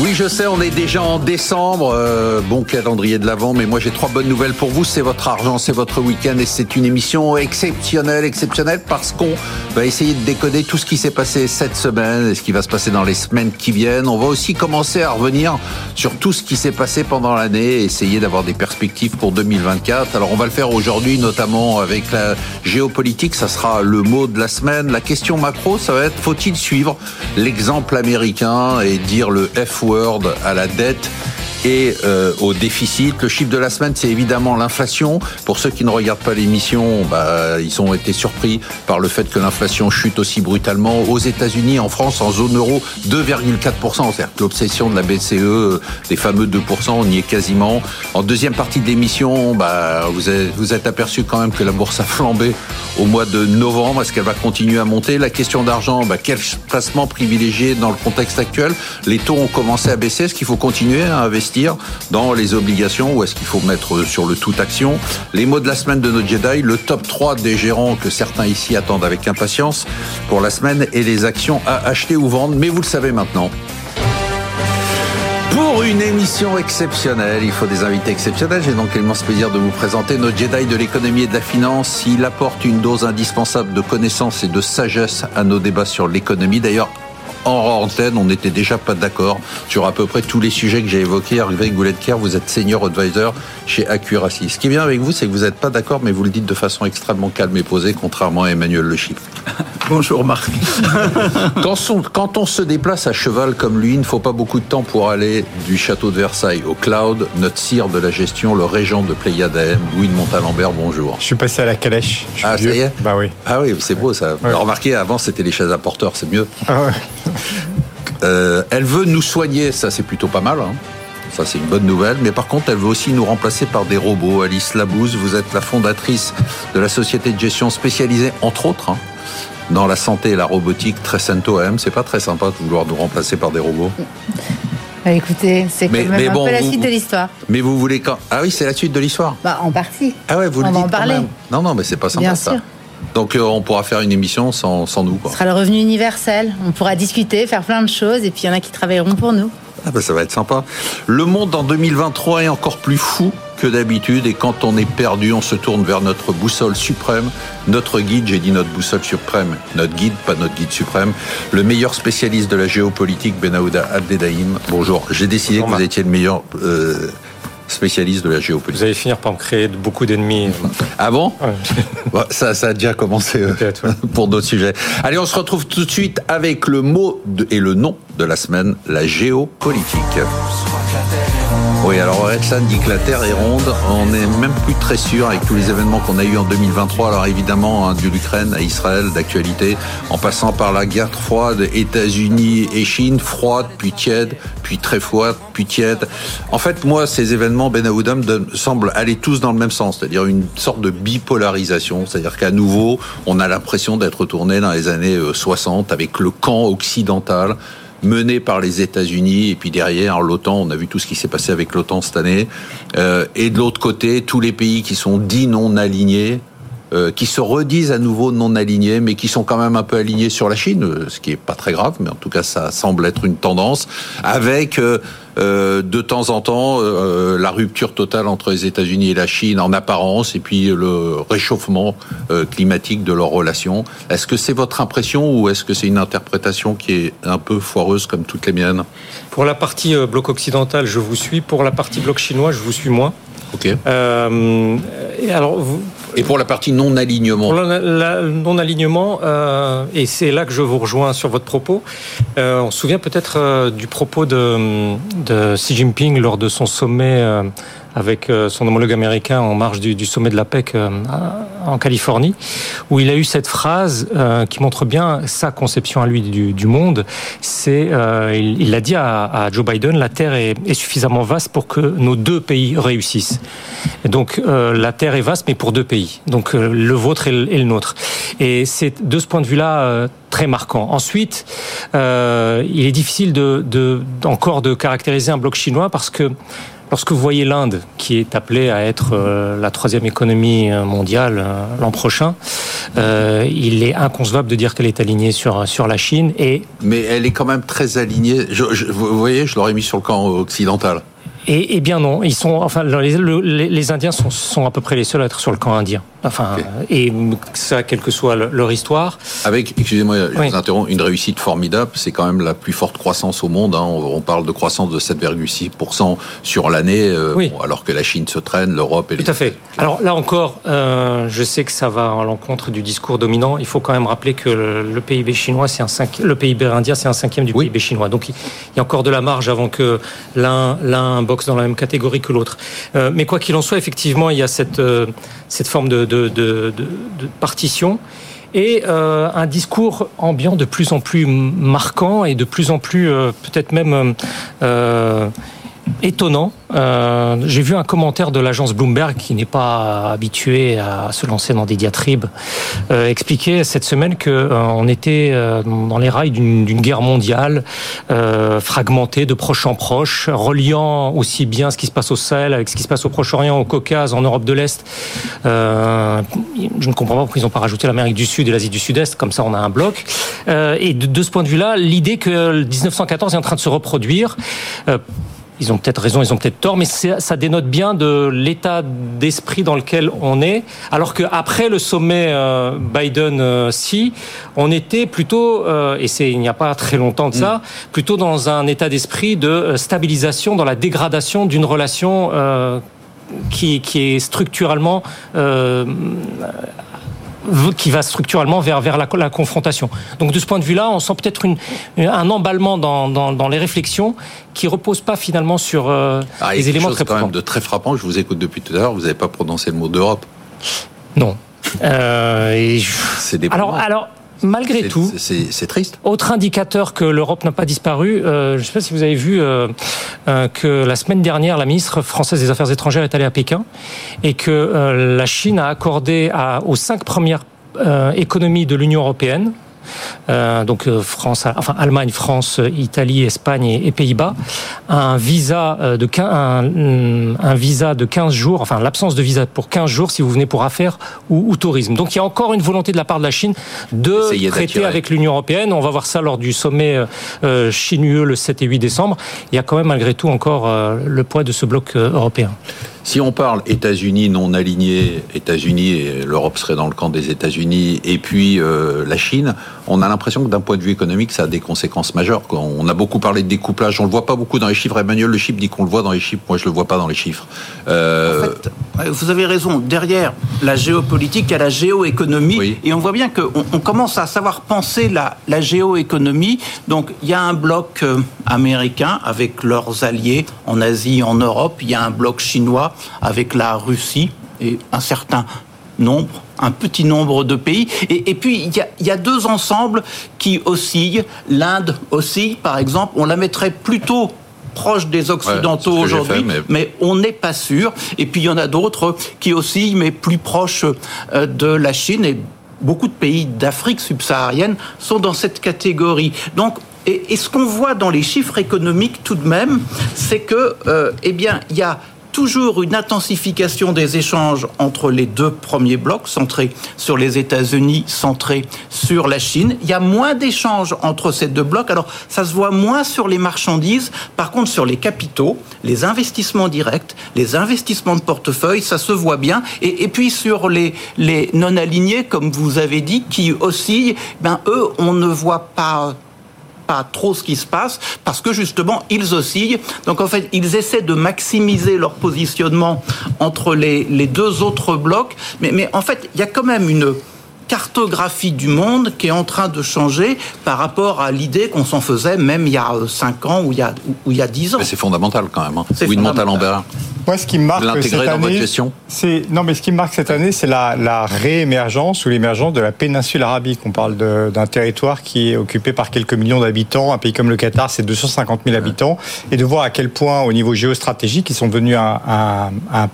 Oui, je sais, on est déjà en décembre. Euh, bon calendrier de l'avant, mais moi j'ai trois bonnes nouvelles pour vous. C'est votre argent, c'est votre week-end et c'est une émission exceptionnelle, exceptionnelle parce qu'on va essayer de décoder tout ce qui s'est passé cette semaine et ce qui va se passer dans les semaines qui viennent. On va aussi commencer à revenir sur tout ce qui s'est passé pendant l'année et essayer d'avoir des perspectives pour 2024. Alors on va le faire aujourd'hui, notamment avec la géopolitique. Ça sera le mot de la semaine. La question macro, ça va être faut-il suivre l'exemple américain et dire le F À la dette et euh, au déficit. Le chiffre de la semaine, c'est évidemment l'inflation. Pour ceux qui ne regardent pas l'émission, bah, ils ont été surpris par le fait que l'inflation chute aussi brutalement. Aux États-Unis, en France, en zone euro, 2,4%. C'est-à-dire que l'obsession de la BCE, des fameux 2%, on y est quasiment. En deuxième partie de l'émission, bah, vous êtes, vous êtes aperçu quand même que la bourse a flambé au mois de novembre. Est-ce qu'elle va continuer à monter? La question d'argent, bah, quel placement privilégié dans le contexte actuel? Les taux ont commencé à baisser. Est-ce qu'il faut continuer à investir dans les obligations ou est-ce qu'il faut mettre sur le tout action? Les mots de la semaine de nos Jedi, le top 3 des gérants que certains ici attendent avec impatience pour la semaine et les actions à acheter ou vendre. Mais vous le savez maintenant. Pour une émission exceptionnelle, il faut des invités exceptionnels. J'ai donc l'immense plaisir de vous présenter notre Jedi de l'économie et de la finance. Il apporte une dose indispensable de connaissances et de sagesse à nos débats sur l'économie. D'ailleurs, en antenne, on n'était déjà pas d'accord sur à peu près tous les sujets que j'ai évoqués. Arrivé Goulet-Kerr, vous êtes senior advisor chez Accuracy. Ce qui est bien avec vous, c'est que vous n'êtes pas d'accord, mais vous le dites de façon extrêmement calme et posée, contrairement à Emmanuel Le Chiffre. Bonjour Marc. quand, on, se déplace à cheval comme lui, il ne faut pas beaucoup de temps pour aller du château de Versailles au Cloud. Notre sire de la gestion, le régent de Pléiade AM, Louis de Montalembert, bonjour. Je suis passé à la calèche. Ah, ça y est Bah oui. Ah oui, c'est beau ça. Remarquez, avant c'était les chaises à porteurs, c'est mieux. Ah ouais. Euh, elle veut nous soigner, ça c'est plutôt pas mal. Hein. Ça, c'est une bonne nouvelle. Mais par contre, elle veut aussi nous remplacer par des robots. Alice Labouze, vous êtes la fondatrice de la société de gestion spécialisée, entre autres, hein, dans la santé et la robotique Trecento AM. C'est pas très sympa de vouloir nous remplacer par des robots. Bah, écoutez, c'est quand même un peu la suite de l'histoire. Mais vous voulez quand Ah oui, c'est la suite de l'histoire. Bah, en partie. Ah ouais, vous On le va dites en parler. Quand même. Non, non, mais c'est pas sympa Bien ça. sûr. Donc euh, on pourra faire une émission sans, sans nous. Quoi. Ce sera le revenu universel. On pourra discuter, faire plein de choses, et puis il y en a qui travailleront pour nous. Ah bah ça va être sympa. Le monde en 2023 est encore plus fou que d'habitude et quand on est perdu, on se tourne vers notre boussole suprême, notre guide, j'ai dit notre boussole suprême, notre guide, pas notre guide suprême, le meilleur spécialiste de la géopolitique, Benahouda Abdedaïm. Bonjour, j'ai décidé Bonjour, que vous étiez le meilleur euh, spécialiste de la géopolitique. Vous allez finir par me créer beaucoup d'ennemis. Ah bon Ouais. Ça, ça a déjà commencé euh, ouais. pour d'autres sujets. Allez, on se retrouve tout de suite avec le mot de- et le nom de la semaine, la géopolitique. Oui, alors Rexan dit que la Terre est ronde. On n'est même plus très sûr avec tous les événements qu'on a eu en 2023. Alors évidemment, hein, de l'Ukraine à Israël, d'actualité, en passant par la guerre froide, États-Unis et Chine, froide, puis tiède, puis très froide, puis tiède. En fait, moi, ces événements, Ben Aoudam, semblent aller tous dans le même sens, c'est-à-dire une sorte de bipolarisation. C'est-à-dire qu'à nouveau, on a l'impression d'être retourné dans les années euh, 60 avec le camp occidental mené par les États-Unis et puis derrière l'OTAN. On a vu tout ce qui s'est passé avec l'OTAN cette année. Euh, et de l'autre côté, tous les pays qui sont dits non alignés. Euh, qui se redisent à nouveau non alignés, mais qui sont quand même un peu alignés sur la Chine, euh, ce qui est pas très grave, mais en tout cas ça semble être une tendance, avec euh, de temps en temps euh, la rupture totale entre les États-Unis et la Chine en apparence, et puis le réchauffement climatique de leurs relations. Est-ce que c'est votre impression ou est-ce que c'est une interprétation qui est un peu foireuse comme toutes les miennes? Pour la partie bloc occidental, je vous suis. Pour la partie bloc chinois, je vous suis moins. Ok. Et alors, vous- Et pour la partie non-alignement non-alignement, euh, et c'est là que je vous rejoins sur votre propos, euh, on se souvient peut-être euh, du propos de, Xi Jinping lors de son sommet avec euh, son homologue américain en marge du, du sommet de la PEC euh, en Californie, où il a eu cette phrase euh, qui montre bien sa conception à lui du, du monde. C'est, il l'a dit à, à, Joe Biden, la Terre est, est, suffisamment vaste pour que nos deux pays réussissent. Et donc la Terre est vaste, mais pour deux pays. Donc le vôtre et le, et le, nôtre. Et c'est de ce point de vue-là très marquant. Ensuite, euh, il est difficile de, de, encore de caractériser un bloc chinois parce que Lorsque vous voyez l'Inde, qui est appelée à être euh, la troisième économie mondiale euh, l'an prochain, euh, il est inconcevable de dire qu'elle est alignée sur, sur la Chine. Et... Mais elle est quand même très alignée. Je, je, vous voyez, je l'aurais mis sur le camp occidental. Et, et, bien non, ils sont, enfin, les, les, les Indiens sont, sont, à peu près les seuls à être sur le camp indien. Enfin, okay. et ça, quelle que soit leur histoire. Avec, excusez-moi, je oui. vous interromps, une réussite formidable. C'est quand même la plus forte croissance au monde. Hein. On, parle de croissance de 7,6% sur l'année, euh, oui. bon, alors que la Chine se traîne, l'Europe et Tout à fait. Alors là encore, euh, je sais que ça va à l'encontre du discours dominant. Il faut quand même rappeler que le, PIB chinois, c'est un cinq, le PIB indien, c'est un cinquième du oui. PIB chinois. Donc il y a encore de la marge avant que l'un, l'un boxe dans la même catégorie que l'autre. Euh, mais quoi qu'il en soit, effectivement, il y a cette, euh, cette forme de, de, de, partition et euh, un discours ambiant de plus en plus marquant et de plus en plus euh, peut-être même euh, étonnant. Euh, J'ai vu un commentaire de l'agence Bloomberg qui n'est pas habitué à se lancer dans des diatribes euh, expliquer cette semaine que euh, était dans les rails d'une guerre mondiale fragmentée de proche en proche, reliant aussi bien ce qui se passe au Sahel avec ce qui se passe au Proche-Orient, au Caucase, en Europe de l'Est. Je ne comprends pas pourquoi ils n'ont pas rajouté l'Amérique du Sud et l'Asie du Sud-Est, comme ça on a un bloc. Et de, de, ce point de vue-là, l'idée que 1914 est en train de se reproduire ils ont peut-être raison, ils ont peut-être tort, mais ça dénote bien de l'état d'esprit dans lequel on est. Alors qu'après le sommet euh, Biden-Si, on était plutôt, euh, et c'est il n'y a pas très longtemps de ça, mm. plutôt dans un état d'esprit de euh, stabilisation dans la dégradation d'une relation euh, qui, qui, est structurellement euh, qui va structurellement vers, vers la, la, confrontation. Donc de ce point de vue-là, on sent peut-être un emballement dans, dans, dans, les réflexions qui ne repose pas finalement sur euh, ah, les éléments très quand même de très frappant. Je vous écoute depuis tout à l'heure. Vous n'avez pas prononcé le mot d'Europe. Non. Euh. C'est des alors, alors, Malgré tout, c'est triste. Autre indicateur que l'Europe n'a pas disparu, euh, je ne sais pas si vous avez vu euh, euh, que la semaine dernière, la ministre française des Affaires étrangères est allée à Pékin et que la Chine a accordé à, aux cinq premières économies de l'Union européenne, euh, donc France, enfin Allemagne, France, Italie, Espagne et, et Pays-Bas, un visa de 15, un, un, visa de 15 jours, enfin l'absence de visa pour 15 jours si vous venez pour affaires ou, ou, tourisme. Donc il y a encore une volonté de la part de la Chine de traiter avec l'Union européenne. On va voir ça lors du sommet euh, Chine-UE le 7 et 8 décembre. Il y a quand même malgré tout encore euh, le poids de ce bloc euh, européen. Si on parle États-Unis non alignés, États-Unis et l'Europe serait dans le camp des États-Unis, et puis euh, la Chine, on a l'impression que d'un point de vue économique, ça a des conséquences majeures. On a beaucoup parlé de découplage, on le voit pas beaucoup dans les chiffres. Emmanuel Le Chip dit qu'on le voit dans les chiffres, moi je le vois pas dans les chiffres. Euh... En fait, vous avez raison. Derrière la géopolitique, il y a la géoéconomie, oui. et on voit bien qu'on on commence à savoir penser la, la géoéconomie. Donc il y a un bloc euh, américain avec leurs alliés en Asie, en Europe. Il y a un bloc chinois avec la Russie et un certain nombre, un petit nombre de pays. Et, et puis, il y, a, il y, a, deux ensembles qui oscillent. L'Inde oscille, par exemple. On la mettrait plutôt proche des Occidentaux ouais, aujourd'hui, mais... mais... on n'est pas sûr. Et puis, il y en a d'autres qui oscillent, mais plus proches euh, de la Chine. Et beaucoup de pays d'Afrique subsaharienne sont dans cette catégorie. Donc, et, et ce qu'on voit dans les chiffres économiques tout de même, c'est que, euh, eh bien, il y a toujours une intensification des échanges entre les deux premiers blocs, centrés sur les États-Unis, centrés sur la Chine. Il y a moins d'échanges entre ces deux blocs. Alors, ça se voit moins sur les marchandises. Par contre, sur les capitaux, les investissements directs, les investissements de portefeuille, ça se voit bien. Et, puis, sur les, les non-alignés, comme vous avez dit, qui oscillent, ben, eux, on ne voit pas pas trop ce qui se passe parce que justement, ils oscillent. Donc en fait, ils essaient de maximiser leur positionnement entre les, les deux autres blocs. Mais, mais en fait, il y a quand même une cartographie du monde qui est en train de changer par rapport à l'idée qu'on s'en faisait même il y a 5 ans ou il y a, ou il y a 10 ans. Mais c'est fondamental quand même. Hein. C'est Oui. Montalembert. Moi, ce qui me marque L'intégrer cette dans votre année, c'est non, mais ce qui me marque cette année, c'est la, la réémergence ou l'émergence de la péninsule arabique. On parle d'un territoire qui est occupé par quelques millions d'habitants. Un pays comme le Qatar, c'est 250 000 habitants, et de voir à quel point, au niveau géostratégique, ils sont devenus un, un- un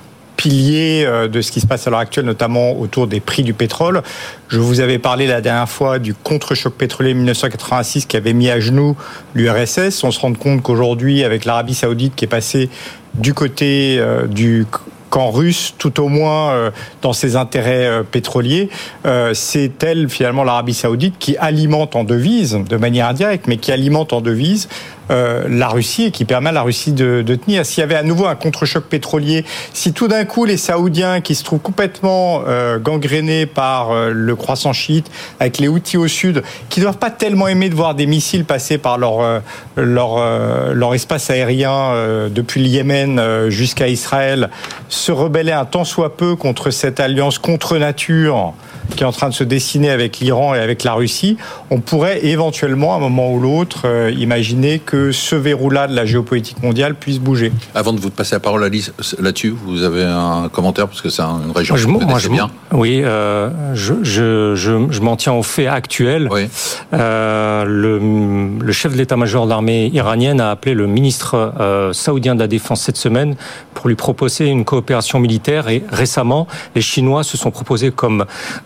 euh, de ce qui se passe à l'heure actuelle, notamment autour des prix du pétrole. Je vous avais parlé la dernière fois du contre-choc pétrolier 1986 qui avait mis à genoux l'URSS. On se rend compte qu'aujourd'hui, avec l'Arabie Saoudite qui est passée du côté euh, du camp russe, tout au moins euh, dans ses intérêts pétroliers, c'est elle finalement l'Arabie Saoudite qui alimente en devise, de manière indirecte, mais qui alimente en devise euh, la Russie et qui permet à la Russie de, de tenir. S'il y avait à nouveau un contre-choc pétrolier, si tout d'un coup les Saoudiens qui se trouvent complètement euh, gangrénés par euh, le croissant chiite, avec les Houthis au sud, qui ne doivent pas tellement aimer de voir des missiles passer par leur, euh, leur, leur espace aérien depuis le Yémen jusqu'à Israël, se rebeller un tant soit peu contre cette alliance contre nature qui est en train de se dessiner avec l'Iran et avec la Russie, on pourrait éventuellement, à un moment ou l'autre, euh, imaginer que ce verrou-là de la géopolitique mondiale puisse bouger. Avant de vous passer la parole Alice, là-dessus, vous avez un commentaire parce que c'est une région Moi, je, que vous moi, connaissez je- bien. Oui, euh, je, je, je, je m'en tiens aux faits actuels. Oui. Euh, le, le chef de l'état-major de l'armée iranienne a appelé le ministre euh, saoudien de la Défense cette semaine pour lui proposer une coopération militaire. Et récemment, les Chinois se sont proposés comme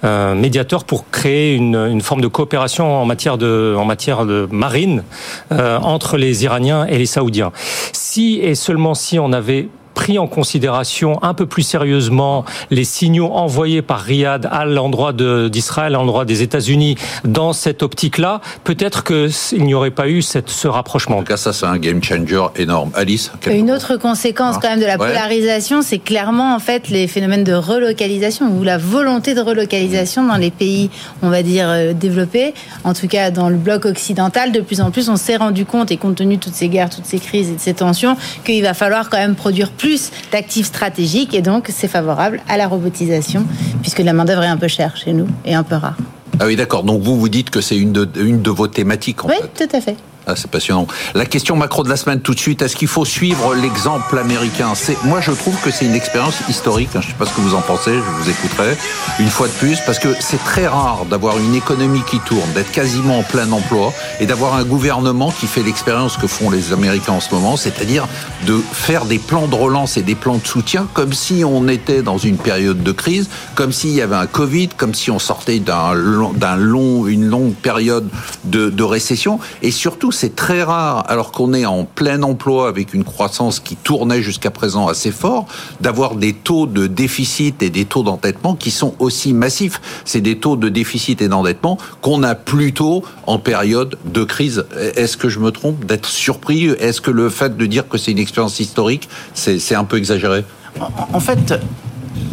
euh, médiateurs pour créer une, une forme de coopération en matière de, en matière de marine euh, entre les Iraniens et les Saoudiens. Si et seulement si on avait pris en considération un peu plus sérieusement les signaux envoyés par Riyad à l'endroit d'Israël, à l'endroit des États-Unis dans cette optique-là, peut-être qu'il n'y aurait pas eu cette, ce rapprochement. En tout cas, ça, c'est un game changer énorme. Alice Une autre conséquence quand même de la Ouais. polarisation, c'est clairement en fait les phénomènes de relocalisation ou la volonté de relocalisation dans les pays, on va dire euh, développés. En tout cas, dans le bloc occidental, de plus en plus, on s'est rendu compte et compte tenu de toutes ces guerres, toutes ces crises et de ces tensions, qu'il va falloir quand même produire plus d'actifs stratégiques et donc c'est favorable à la robotisation puisque la main d'œuvre est un peu chère chez nous et un peu rare. Ah oui, d'accord. Donc vous, vous dites que c'est une de, une de vos thématiques, en Oui, fait. tout à fait. Ah, c'est passionnant. La question macro de la semaine tout de suite, est-ce qu'il faut suivre l'exemple américain? Moi, je trouve que c'est une expérience historique. hein. Je ne sais pas ce que vous en pensez, je vous écouterai une fois de plus, parce que c'est très rare d'avoir une économie qui tourne, d'être quasiment en plein emploi, et d'avoir un gouvernement qui fait l'expérience que font les Américains en ce moment, c'est-à-dire de faire des plans de relance et des plans de soutien comme si on était dans une période de crise, comme s'il y avait un Covid, comme si on sortait d'un long, long, une longue période de, récession. Et surtout, c'est très rare, alors qu'on est en plein emploi avec une croissance qui tournait jusqu'à présent assez fort, d'avoir des taux de déficit et des taux d'endettement qui sont aussi massifs. C'est des taux de déficit et d'endettement qu'on a plutôt en période de crise. Est-ce que je me trompe d'être surpris? Est-ce que le fait de dire que c'est une expérience historique, c'est c'est un peu exagéré? En- En fait,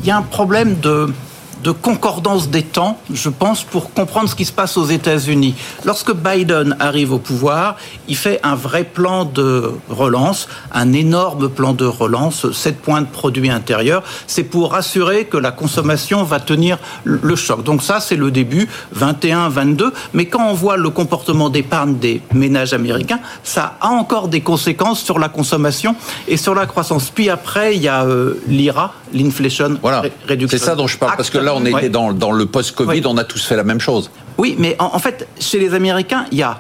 il y a un problème de, de concordance des temps, je pense, pour comprendre ce qui se passe aux États-Unis. Lorsque Biden arrive au pouvoir, il fait un vrai plan de relance, un énorme plan de relance, 7 points de produit intérieur. C'est pour assurer que la consommation va tenir le choc. Donc ça, c'est le début, 21, 22. Mais quand on voit le comportement d'épargne des ménages américains, ça a encore des conséquences sur la consommation et sur la croissance. Puis après, il y a euh, l'IRA, l'Inflation Voilà, Reduction c'est ça dont je parle, parce que là, on était Ouais. dans, dans le post-Covid, Ouais. on a tous fait la même chose. Oui, mais en, en fait, chez les Américains, il y a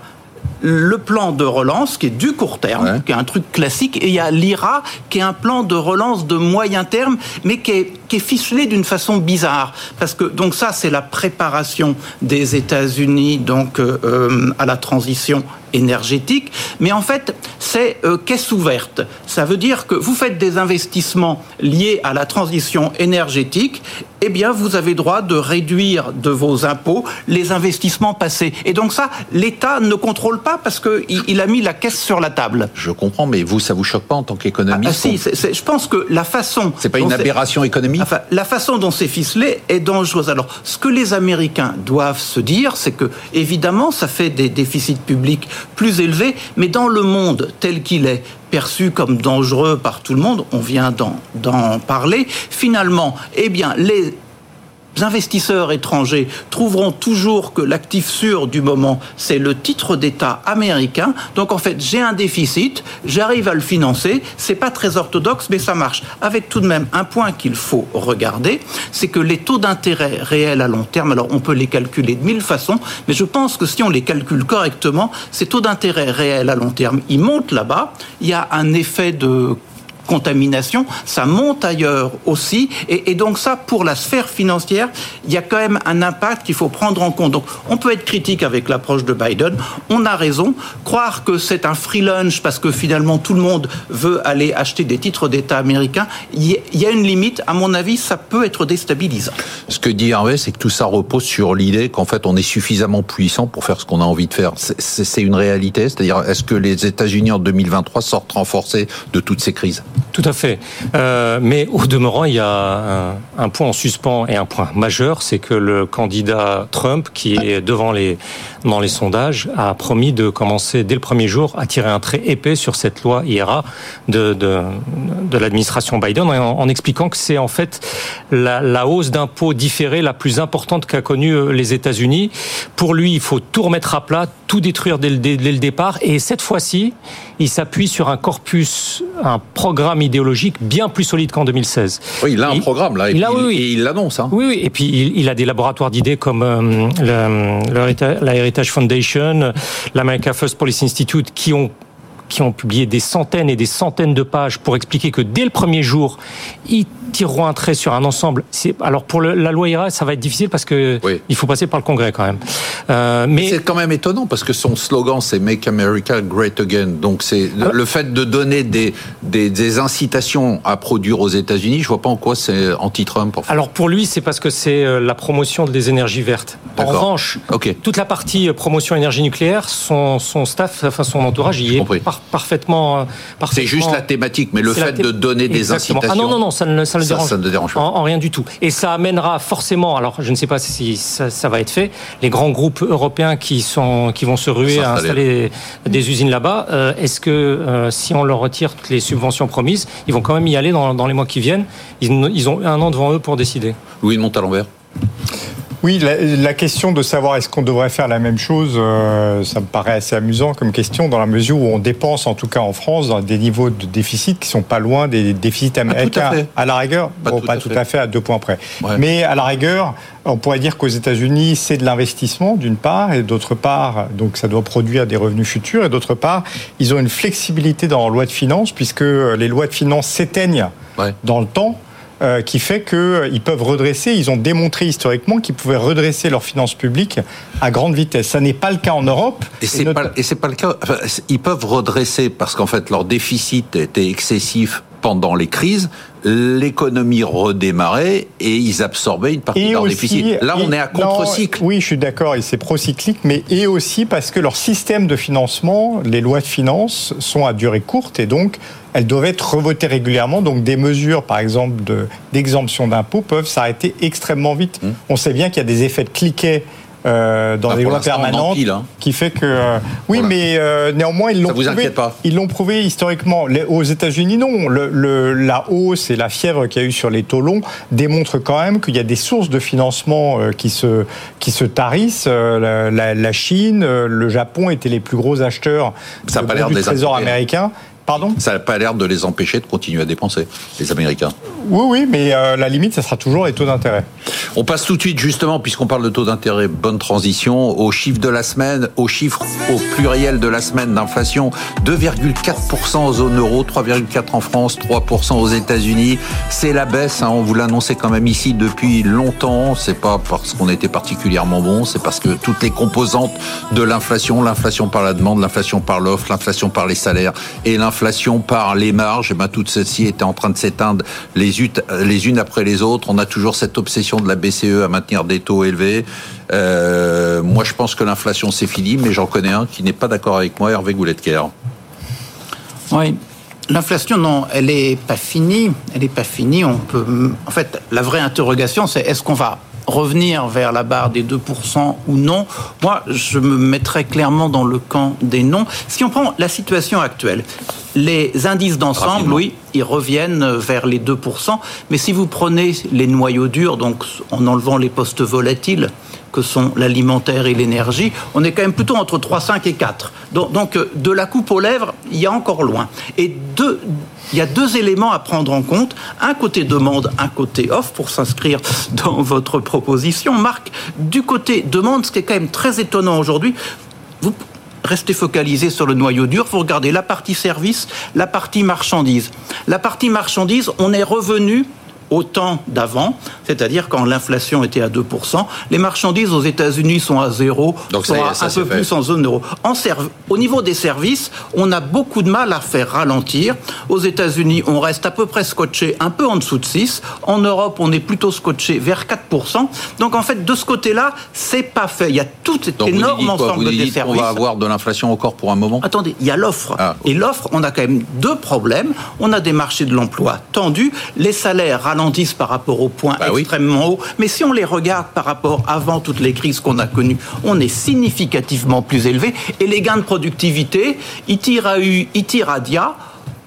le plan de relance qui est du court terme, Ouais. qui est un truc classique, et il y a l'IRA qui est un plan de relance de moyen terme, mais qui est, qui est ficelé d'une façon bizarre. Parce que donc ça, c'est la préparation des États-Unis donc euh, euh, à la transition énergétique, mais en fait, c'est euh, caisse ouverte. Ça veut dire que vous faites des investissements liés à la transition énergétique, eh bien, vous avez droit de réduire de vos impôts les investissements passés. Et donc ça, l'État ne contrôle pas parce qu'il il a mis la caisse sur la table. Je comprends, mais vous, ça vous choque pas en tant Ah, qu'économiste ah, si, c'est- c'est- je pense que la façon... C'est pas une aberration économique enfin, La façon dont c'est ficelé est dangereuse. Alors, ce que les Américains doivent se dire, c'est que, évidemment, ça fait des déficits publics plus élevés, mais dans le monde tel qu'il est, perçu comme dangereux par tout le monde, on vient d'en parler, finalement, eh bien, les investisseurs étrangers trouveront toujours que l'actif sûr du moment, c'est le titre d'État américain. Donc en fait, j'ai un déficit, j'arrive à le financer. C'est pas très orthodoxe, mais ça marche. Avec tout de même un point qu'il faut regarder, c'est que les taux d'intérêt réels à long terme, alors on peut les calculer de mille façons, mais je pense que si on les calcule correctement, ces taux d'intérêt réels à long terme, ils montent là-bas. Il y a un effet de contamination, ça monte ailleurs aussi. Et, donc ça, pour la sphère financière, il y a quand même un impact qu'il faut prendre en compte. Donc on peut être critique avec l'approche de Biden, on a raison. Croire que c'est un free lunch parce que finalement tout le monde veut aller acheter des titres d'État américains, il y a une limite. À mon avis, ça peut être déstabilisant. Ce que dit Hervé, c'est que tout ça repose sur l'idée qu'en fait on est suffisamment puissant pour faire ce qu'on a envie de faire. C'est une réalité, c'est-à-dire est-ce que les États-Unis en 2023 sortent renforcés de toutes ces crises? Tout à fait. Euh, mais au demeurant, il y a un, point en suspens et un point majeur, c'est que le candidat Trump, qui est devant les dans les sondages, a promis de commencer dès le premier jour à tirer un trait épais sur cette loi IRA de de, l'administration Biden, en, expliquant que c'est en fait la, hausse d'impôts différée la plus importante qu'a connue euh, les États-Unis. Pour lui, il faut tout remettre à plat, tout détruire dès le départ, et cette fois-ci, il s'appuie sur un corpus, un programme idéologique bien plus solide qu'en 2016. Oui, il a un programme là, et, il, oui, il l'annonce. Hein. Oui, oui, et puis il, a des laboratoires d'idées comme euh, la Heritage Foundation, l'America First Policy Institute, qui ont qui ont publié des centaines et des centaines de pages pour expliquer que dès le premier jour, ils tireront un trait sur un ensemble. Alors pour la loi IRA, ça va être difficile parce que il faut passer par le Congrès quand même. Euh, mais c'est quand même étonnant parce que son slogan c'est Make America Great Again. Donc c'est le ah. fait de donner des, des, incitations à produire aux États-Unis. Je vois pas en quoi c'est anti-Trump. Alors pour lui, c'est parce que c'est euh, la promotion des énergies vertes. En revanche, toute la partie euh, promotion énergie nucléaire, son, son staff, enfin son entourage, y est parfaitement. c'est juste la thématique, mais le fait de donner des incitations. Ah non non non, ça ne, ça ça, ne dérange pas. En, rien du tout. Et ça amènera forcément, alors je ne sais pas si ça, va être fait, les grands groupes européens qui, sont, qui vont se ruer à installer des usines là-bas, euh, est-ce que euh, si on leur retire toutes les subventions promises, ils vont quand même y aller dans, les mois qui viennent? Ils, ils, ont un an devant eux pour décider. Louis de l'envers oui, la, question de savoir est-ce qu'on devrait faire la même chose, euh, ça me paraît assez amusant comme question, dans la mesure où on dépense, en tout cas en France, dans des niveaux de déficit qui sont pas loin des déficits américains. À, la rigueur, pas, bon, tout, pas à tout, à fait à deux points près. Mais à la rigueur, on pourrait dire qu'aux États-Unis, c'est de l'investissement d'une part, et d'autre part, donc ça doit produire des revenus futurs, et d'autre part, ils ont une flexibilité dans leur loi de finances, puisque les lois de finances s'éteignent dans le temps. Euh, qui fait qu'ils euh, peuvent redresser, ils ont démontré historiquement qu'ils pouvaient redresser leurs finances publiques à grande vitesse. Ça n'est pas le cas en Europe. Et c'est pas, pas le cas. ils peuvent redresser parce qu'en fait leur déficit était excessif pendant les crises, l'économie redémarrait et ils absorbaient une partie de leur déficit. Là, on est à contre-cycle. Oui, je suis d'accord, et c'est procyclique, mais et aussi parce que leur système de financement, les lois de finances, sont à durée courte et donc elles doivent être revotées régulièrement. Donc des mesures, par exemple, d'exemption d'impôts peuvent s'arrêter extrêmement vite. Mmh. On sait bien qu'il y a des effets de cliquet euh, dans des lois permanentes, hein. qui fait que euh, oui, mais euh, néanmoins ils l'ont prouvé. Ils l'ont prouvé historiquement. aux États-Unis, non. Le, la hausse et la fièvre qu'il y a eu sur les taux longs démontrent quand même qu'il y a des sources de financement qui se qui se tarissent. La, la, Chine, le Japon étaient les plus gros acheteurs Ça de, du Trésor américain. Pardon? Ça n'a pas l'air de les empêcher de continuer à dépenser, les Américains. Oui, oui, mais euh, la limite, ça sera toujours les taux d'intérêt. On passe tout de suite, justement, puisqu'on parle de taux d'intérêt, bonne transition, aux chiffres de la semaine, aux chiffres au pluriel de la semaine d'inflation. 2,4% en zone euro, 3,4% en France, 3% aux États-Unis. C'est la baisse, hein, on vous l'annonçait quand même ici depuis longtemps. C'est pas parce qu'on était particulièrement bon, c'est parce que toutes les composantes de l'inflation, l'inflation par la demande, l'inflation par l'offre, l'inflation par les salaires et l'inflation l'inflation par les marges, et eh ben, toutes celles-ci étaient en train de s'éteindre les, unes après les autres. On a toujours cette obsession de la BCE à maintenir des taux élevés. Euh, moi, je pense que l'inflation, c'est fini, mais j'en connais un qui n'est pas d'accord avec moi, Hervé Gouletker. Oui. L'inflation, non, elle n'est pas finie. Elle n'est pas finie. On peut, en fait, la vraie interrogation, c'est est-ce qu'on va revenir vers la barre des 2% ou non Moi, je me mettrais clairement dans le camp des non. Si on prend la situation actuelle, les indices d'ensemble, oui, ils reviennent vers les 2%. Mais si vous prenez les noyaux durs, donc en enlevant les postes volatiles, que sont l'alimentaire et l'énergie, on est quand même plutôt entre 3, 5 et 4. Donc, donc, de la coupe aux lèvres, il y a encore loin. Et deux, il y a deux éléments à prendre en compte. Un côté demande, un côté offre, pour s'inscrire dans votre proposition. Marc, du côté demande, ce qui est quand même très étonnant aujourd'hui, vous restez focalisé sur le noyau dur, vous regardez la partie service, la partie marchandise. La partie marchandise, on est revenu au temps d'avant, c'est-à-dire quand l'inflation était à 2%. Les marchandises aux États-Unis sont à zéro, Donc sont un peu plus en zone euro. En au niveau des services, on a beaucoup de mal à faire ralentir. Aux États-Unis, on reste à peu près scotché un peu en dessous de 6. En Europe, on est plutôt scotché vers 4%. Donc en fait, de ce côté-là, c'est pas fait. Il y a tout cet énorme ensemble de services. On va avoir de l'inflation encore pour un moment Attendez, il y a l'offre. Ah, Et l'offre, on a quand même deux problèmes. On a des marchés de l'emploi tendus, les salaires ralentissent par rapport au point bah extrêmement haut. Mais si on les regarde par rapport avant toutes les crises qu'on a connues, on est significativement plus élevé. Et les gains de productivité, ils tirent à U, ils tirent à Dia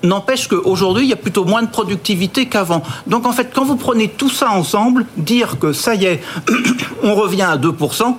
n'empêche qu'aujourd'hui, il y a plutôt moins de productivité qu'avant. Donc en fait, quand vous prenez tout ça ensemble, dire que ça y est, on revient à 2%,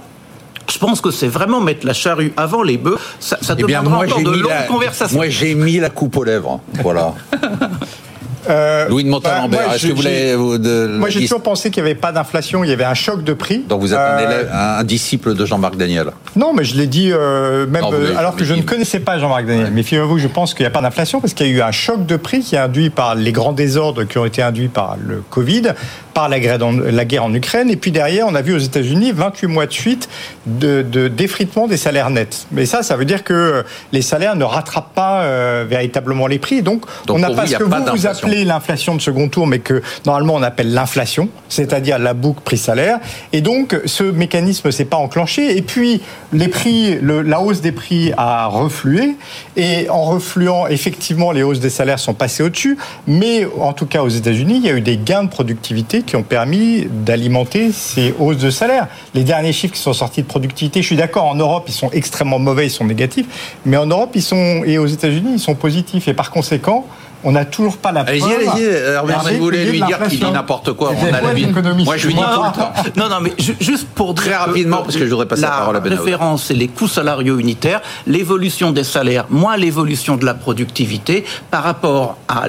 je pense que c'est vraiment mettre la charrue avant les bœufs. Ça, ça eh demandera encore de longues conversations. Moi, j'ai mis la coupe aux lèvres. Voilà. Euh, Louis de Montalembert, bah, est-ce que vous voulez... moi, j'ai toujours pensé qu'il n'y avait pas d'inflation, il y avait un choc de prix. Donc vous êtes un, euh, élève, un, disciple de Jean-Marc Daniel Non, mais je l'ai dit euh, même alors que je ne connaissais pas Jean-Marc Daniel. Mais figurez-vous, je pense qu'il n'y a pas d'inflation parce qu'il y a eu un choc de prix qui est induit par les grands désordres qui ont été induits par le Covid, par la guerre, la guerre en Ukraine. Et puis derrière, on a vu aux États-Unis 28 mois de suite de, d'effritement des salaires nets. Mais ça, ça veut dire que les salaires ne rattrapent pas véritablement les prix. Donc, donc on n'a pas ce que vous, vous appelez l'inflation de second tour, mais que normalement on appelle l'inflation, c'est-à-dire la boucle prix-salaire. Et donc ce mécanisme s'est pas enclenché. Et puis les prix, la hausse des prix a reflué. Et en refluant, effectivement, les hausses des salaires sont passées au-dessus. Mais en tout cas aux États-Unis, il y a eu des gains de productivité qui ont permis d'alimenter ces hausses de salaire. Les derniers chiffres qui sont sortis de productivité, je suis d'accord, en Europe, ils sont extrêmement mauvais, ils sont négatifs. Mais en Europe, ils sont, et aux États-Unis, ils sont positifs. Et par conséquent, on n'a toujours pas la preuve. Allez-y, allez-y. si vous voulez lui dire qu'il dit n'importe quoi, on a la vie. Moi, je lui dis tout le temps. Non, non, mais juste pour Très rapidement, parce que je voudrais passer la, parole à La référence, c'est les coûts salariaux unitaires, l'évolution des salaires, moins l'évolution de la productivité par rapport à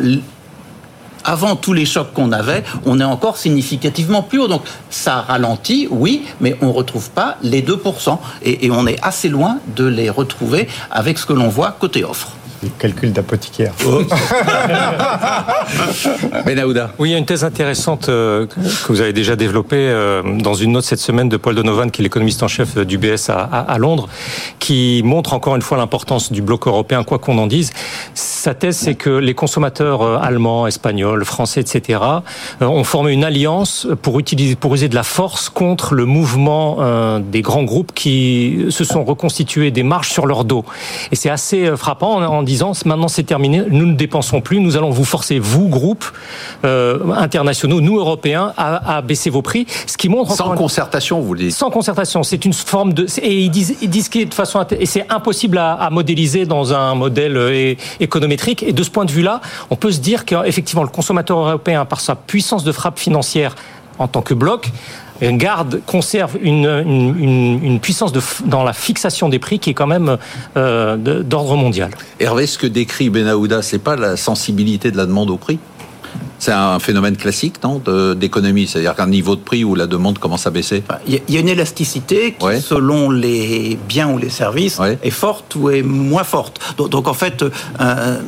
avant tous les chocs qu'on avait, on est encore significativement plus haut. Donc ça ralentit, oui, mais on ne retrouve pas les 2%. Et, et on est assez loin de les retrouver avec ce que l'on voit côté offre. Calcul d'apothicaire. Benahouda. Oui, il y a une thèse intéressante euh, que vous avez déjà développée euh, dans une note cette semaine de Paul Donovan, qui est l'économiste en chef du BS à, Londres, qui montre encore une fois l'importance du bloc européen, quoi qu'on en dise. Sa thèse, c'est que les consommateurs euh, allemands, espagnols, français, etc., ont formé une alliance pour utiliser, pour user de la force contre le mouvement des grands groupes qui se sont reconstitués des marges sur leur dos. Et c'est assez frappant en disant maintenant c'est terminé, nous ne dépensons plus, nous allons vous forcer, vous, groupes euh, internationaux, nous, Européens, à, baisser vos prix. Ce qui montre... Sans concertation, vous le dites Sans concertation. C'est une forme de... Et ils disent, ils disent que de façon... Et c'est impossible à, modéliser dans un modèle euh, économétrique. Et de ce point de vue-là, on peut se dire qu'effectivement, le consommateur européen, par sa puissance de frappe financière en tant que bloc, garde, conserve une, une, une puissance de, dans la fixation des prix qui est quand même euh, d'ordre mondial. Hervé, ce que décrit Benahouda, c'est pas la sensibilité de la demande au prix? C'est un phénomène classique, non, d'économie, c'est-à-dire qu'un niveau de prix où la demande commence à baisser. Il y a une élasticité qui, selon les biens ou les services, est forte ou est moins forte. Donc, en fait, euh,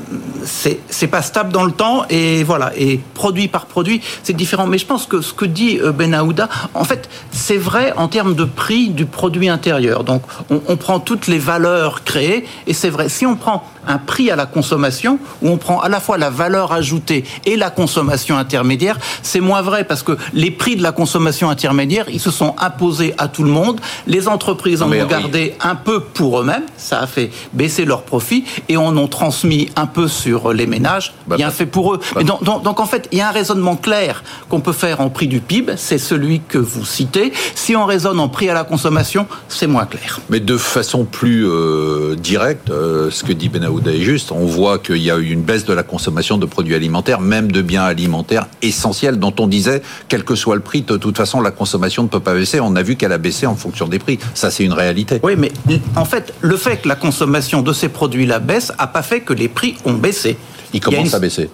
c'est pas stable dans le temps et voilà. Et produit par produit, c'est différent. Mais je pense que ce que dit euh, Ben Aouda, en fait, c'est vrai en termes de prix du produit intérieur. Donc, on, on prend toutes les valeurs créées et c'est vrai. Si on prend un prix à la consommation où on prend à la fois la valeur ajoutée et la consommation intermédiaire, c'est moins vrai parce que les prix de la consommation intermédiaire, ils se sont imposés à tout le monde. Les entreprises en ont gardé un peu pour eux-mêmes, ça a fait baisser leurs profits et on en transmis un peu sur les ménages. Bah, bien bah, fait pour eux. Bah. donc, donc, en fait, il y a un raisonnement clair qu'on peut faire en prix du PIB, c'est celui que vous citez. Si on raisonne en prix à la consommation, c'est moins clair. Mais de façon plus euh, directe, euh, ce que dit Est juste. On voit qu'il y a eu une baisse de la consommation de produits alimentaires, même de biens alimentaires essentiels, dont on disait, quel que soit le prix, de toute façon, la consommation ne peut pas baisser. On a vu qu'elle a baissé en fonction des prix. Ça, c'est une réalité. Oui, mais en fait, le fait que la consommation de ces produits-là baisse n'a pas fait que les prix ont baissé. Ils commencent à baisser.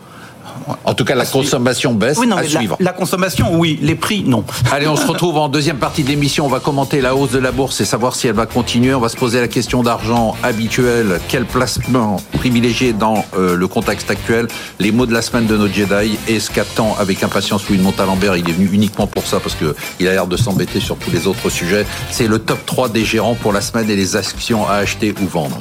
En tout cas, la consommation baisse à suivre. La, consommation, oui. Les prix, non. Allez, on se retrouve en deuxième partie de l'émission. On va commenter la hausse de la bourse et savoir si elle va continuer. On va se poser la question d'argent habituel. Quel placement privilégié dans euh, le contexte actuel? Les mots de la semaine de nos Jedi. Et ce qu'attend avec impatience Louis de Montalembert? Il est venu uniquement pour ça parce qu'il a l'air de s'embêter sur tous les autres sujets. C'est le top 3 des gérants pour la semaine et les actions à acheter ou vendre.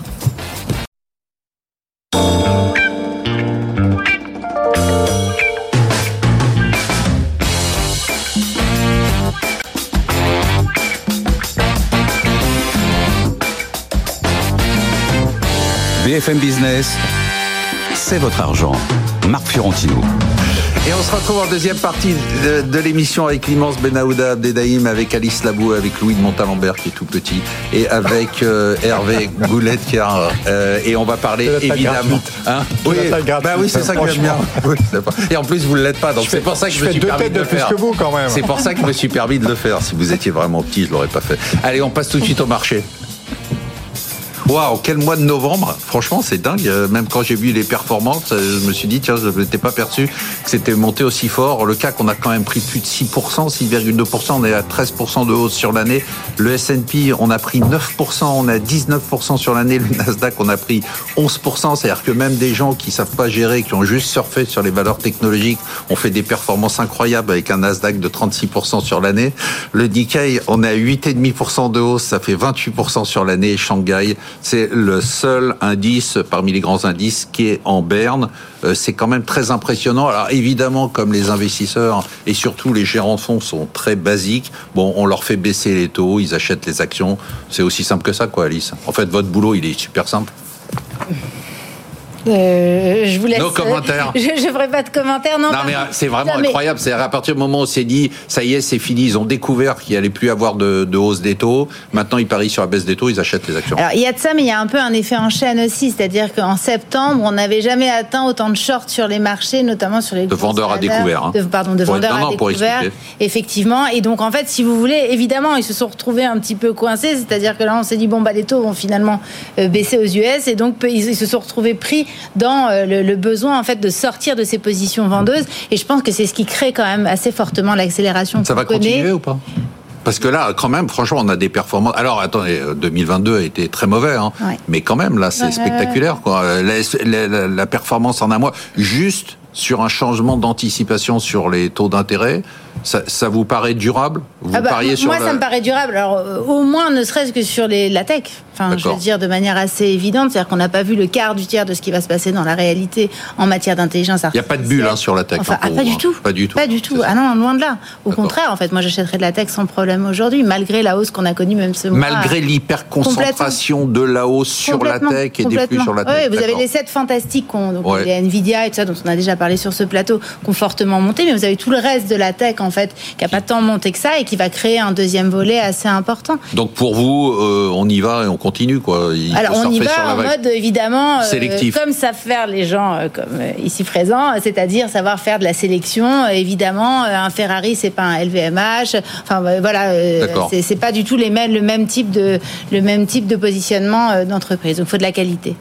BFM Business, c'est votre argent. Marc Fiorentino. Et on se retrouve en deuxième partie de, l'émission avec l'immense Benahouda Abdedaïm, avec Alice Labou, avec Louis de Montalembert qui est tout petit, et avec euh, Hervé Goulette qui euh, et on va parler évidemment. Hein oui, bah oui, c'est ça que j'aime bien. et en plus, vous ne l'êtes pas, donc c'est pour ça que je, me suis permis de le faire. C'est pour ça que je me suis permis de le faire. Si vous étiez vraiment petit, je l'aurais pas fait. Allez, on passe tout de suite au marché. Waouh, quel mois de novembre Franchement, c'est dingue. Euh, même quand j'ai vu les performances, euh, je me suis dit, tiens, je n'étais pas perçu que c'était monté aussi fort. Le CAC, on a quand même pris plus de 6%, 6,2%. On est à 13% de hausse sur l'année. Le S&P, on a pris 9%, on a 19% sur l'année. Le Nasdaq, on a pris 11%. C'est-à-dire que même des gens qui savent pas gérer, qui ont juste surfé sur les valeurs technologiques, ont fait des performances incroyables avec un Nasdaq de 36% sur l'année. Le Nikkei, on est à 8,5% de hausse. Ça fait 28% sur l'année. Shanghai, c'est le seul indice parmi les grands indices qui est en berne. Euh, c'est quand même très impressionnant. Alors évidemment, comme les investisseurs et surtout les gérants de fonds sont très basiques, bon, on leur fait baisser les taux, ils achètent les actions. C'est aussi simple que ça, quoi, Alice. En fait, votre boulot, il est super simple. Euh, je vous laisse. Nos commentaires. Je ne ferai pas de commentaires. Non, non mais c'est vraiment incroyable. C'est à partir du moment où on s'est dit, ça y est, c'est fini. Ils ont découvert qu'il allait plus avoir de, de, hausse des taux. Maintenant, ils parient sur la baisse des taux, ils achètent les actions. Alors, il y a de ça, mais il y a un peu un effet en chaîne aussi. C'est-à-dire qu'en septembre, on n'avait jamais atteint autant de shorts sur les marchés, notamment sur les. De vendeurs à découvert. Hein. pardon, de vendeurs à découvert. Effectivement. Et donc, en fait, si vous voulez, évidemment, ils se sont retrouvés un petit peu coincés. C'est-à-dire que là, on s'est dit, bon, bah, les taux vont finalement euh, baisser aux US. Et donc, ils se sont retrouvés pris dans euh, le le, besoin en fait de sortir de ces positions vendeuses. Et je pense que c'est ce qui crée quand même assez fortement l'accélération. Ça va continuer ou pas? Parce que là, quand même, franchement, on a des performances. Alors, attendez, 2022 euh, a été très mauvais, hein. mais quand même, là, c'est spectaculaire. Quoi. La, la, performance en un mois, juste sur un changement d'anticipation sur les taux d'intérêt, ça, vous paraît durable? Vous ah bah, pariez sur Moi, ça me paraît durable. Alors, euh, au moins, ne serait-ce que sur les, la tech. Enfin, je veux dire de manière assez évidente, c'est-à-dire qu'on n'a pas vu le quart du tiers de ce qui va se passer dans la réalité en matière d'intelligence artificielle. Il n'y a pas de bulle hein, sur la tech. Enfin, hein, ah, pas, du tout. pas du tout. Pas du tout. Ah non, loin de là. Au contraire, en fait, moi, j'achèterais de la tech sans problème aujourd'hui, malgré la hausse qu'on a connue même ce mois. Malgré l'hyperconcentration de la hausse sur la tech et des flux sur la tech. Oui, vous avez les 7 fantastiques, donc les Nvidia et tout ça, dont on a déjà parlé sur ce plateau, qui ont fortement monté, mais vous avez tout le reste de la tech, en fait, qui n'a pas tant monté que ça et qui va créer un deuxième volet assez important. Donc pour vous, euh, on y va et on continue quoi. Alors on y va en mode évidemment euh, comme savent faire les gens euh, comme ici présents, c'est-à-dire savoir faire de la sélection. Évidemment, un Ferrari c'est pas un LVMH. Enfin voilà, c'est pas du tout les mêmes, le même type de le même type de positionnement d'entreprise. Donc il faut de la qualité.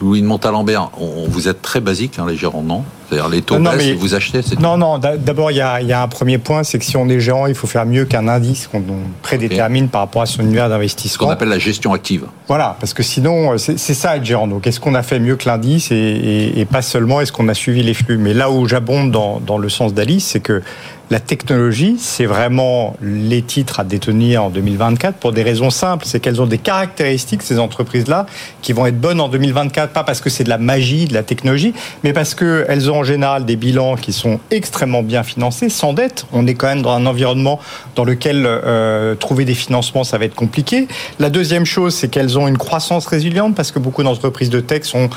Louis de Montalembert, on, vous êtes très basique, hein, les gérants, non? C'est-à-dire les taux Non, non, baissent mais- et vous achetez, c'est Non, non, d'a- d'abord, il y a, il y a un premier point, c'est que si on est géant, il faut faire mieux qu'un indice qu'on on prédétermine par rapport à son univers ce qu'on d'investissement. appelle la gestion active. Voilà, parce que sinon, euh, c'est c'est ça être gérant. Donc, est-ce qu'on a fait mieux que l'indice et, et- et pas seulement est-ce qu'on a suivi les flux? Mais là où j'abonde dans, dans le sens d'Alice, c'est que la technologie, c'est vraiment les titres à détenir en 2024 pour des raisons simples. C'est qu'elles ont des caractéristiques, ces entreprises-là, qui vont être bonnes en 2024, pas parce que c'est de la magie, de la technologie, mais parce qu'elles ont en général des bilans qui sont extrêmement bien financés, sans dette. On est quand même dans un environnement dans lequel euh, trouver des financements, ça va être compliqué. La deuxième chose, c'est qu'elles ont une croissance résiliente, parce que beaucoup d'entreprises de tech sont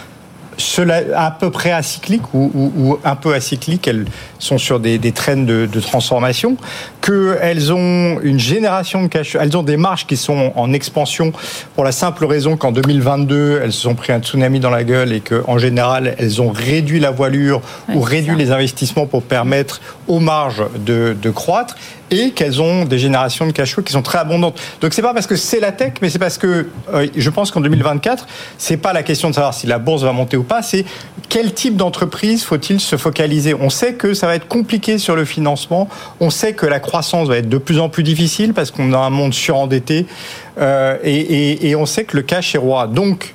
cela, à peu près acycliques ou, ou, ou un peu acycliques, elles sont sur des, des traînes de, de transformation, qu'elles ont une génération de cash, elles ont des marges qui sont en expansion pour la simple raison qu'en 2022, elles se sont pris un tsunami dans la gueule et qu'en général, elles ont réduit la voilure Ouais, ou réduit ça. les investissements pour permettre aux marges de, de croître et qu'elles ont des générations de cash flow qui sont très abondantes. Donc c'est pas parce que c'est la tech, mais c'est parce que euh, je pense qu'en 2024, c'est pas la question de savoir si la bourse va monter ou pas, c'est quel type d'entreprise faut-il se focaliser. On sait que ça va être compliqué sur le financement, on sait que la croissance va être de plus en plus difficile parce qu'on a un monde surendetté euh, et, et, et on sait que le cash est roi. Donc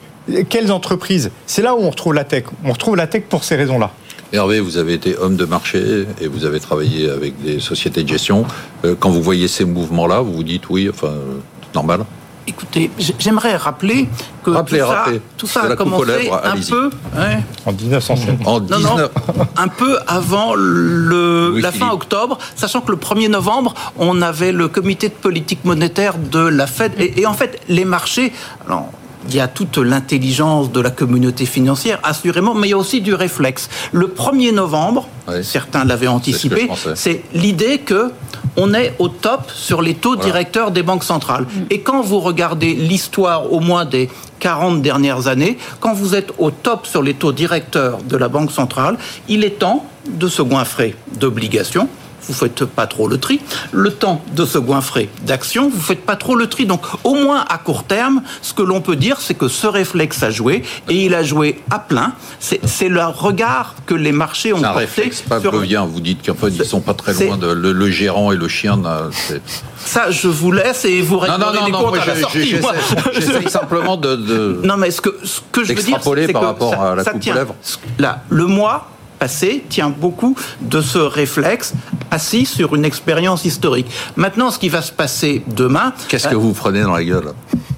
quelles entreprises? C'est là où on retrouve la tech. On retrouve la tech pour ces raisons-là. Hervé, vous avez été homme de marché et vous avez travaillé avec des sociétés de gestion. Euh, Quand vous voyez ces mouvements-là, vous vous dites oui, enfin, euh, normal. Écoutez, j'aimerais rappeler que Rappelez, tout, ça, tout ça a commencé un peu, ouais, En 1907. En Non, 19... non, un peu avant le, Oui, la Philippe. fin octobre, sachant que le 1er novembre, on avait le comité de politique monétaire de la Fed. Et, et en fait, les marchés, alors, il y a toute l'intelligence de la communauté financière, assurément, mais il y a aussi du réflexe. Le 1er novembre, certains l'avaient anticipé, c'est l'idée que on est au top sur les taux directeurs des banques centrales. Et quand vous regardez l'histoire au moins des 40 dernières années, quand vous êtes au top sur les taux directeurs de la banque centrale, il est temps de se goinfrer d'obligations. Vous faites pas trop le tri. Le temps de se goinfrer d'actions, vous faites pas trop le tri. Donc, au moins à court terme, ce que l'on peut dire, c'est que ce réflexe a joué et il a joué à plein. C'est le regard que les marchés ont un porté réflexe sur- pavlovien. Vous dites qu'en fait, ils sont pas très loin de le, le gérant et le chien. Ça, je vous laisse et vous Non, réglerez non, non, les non. comptes Moi, à la sortie. j'essaie simplement de. de- Non, mais ce que, ce que je veux dire, c'est par que rapport ça, à la coupe tient. Là, le mois passé tient beaucoup de ce réflexe assis sur une expérience historique. Maintenant, ce qui va se passer demain, Qu'est-ce euh, que vous prenez dans la gueule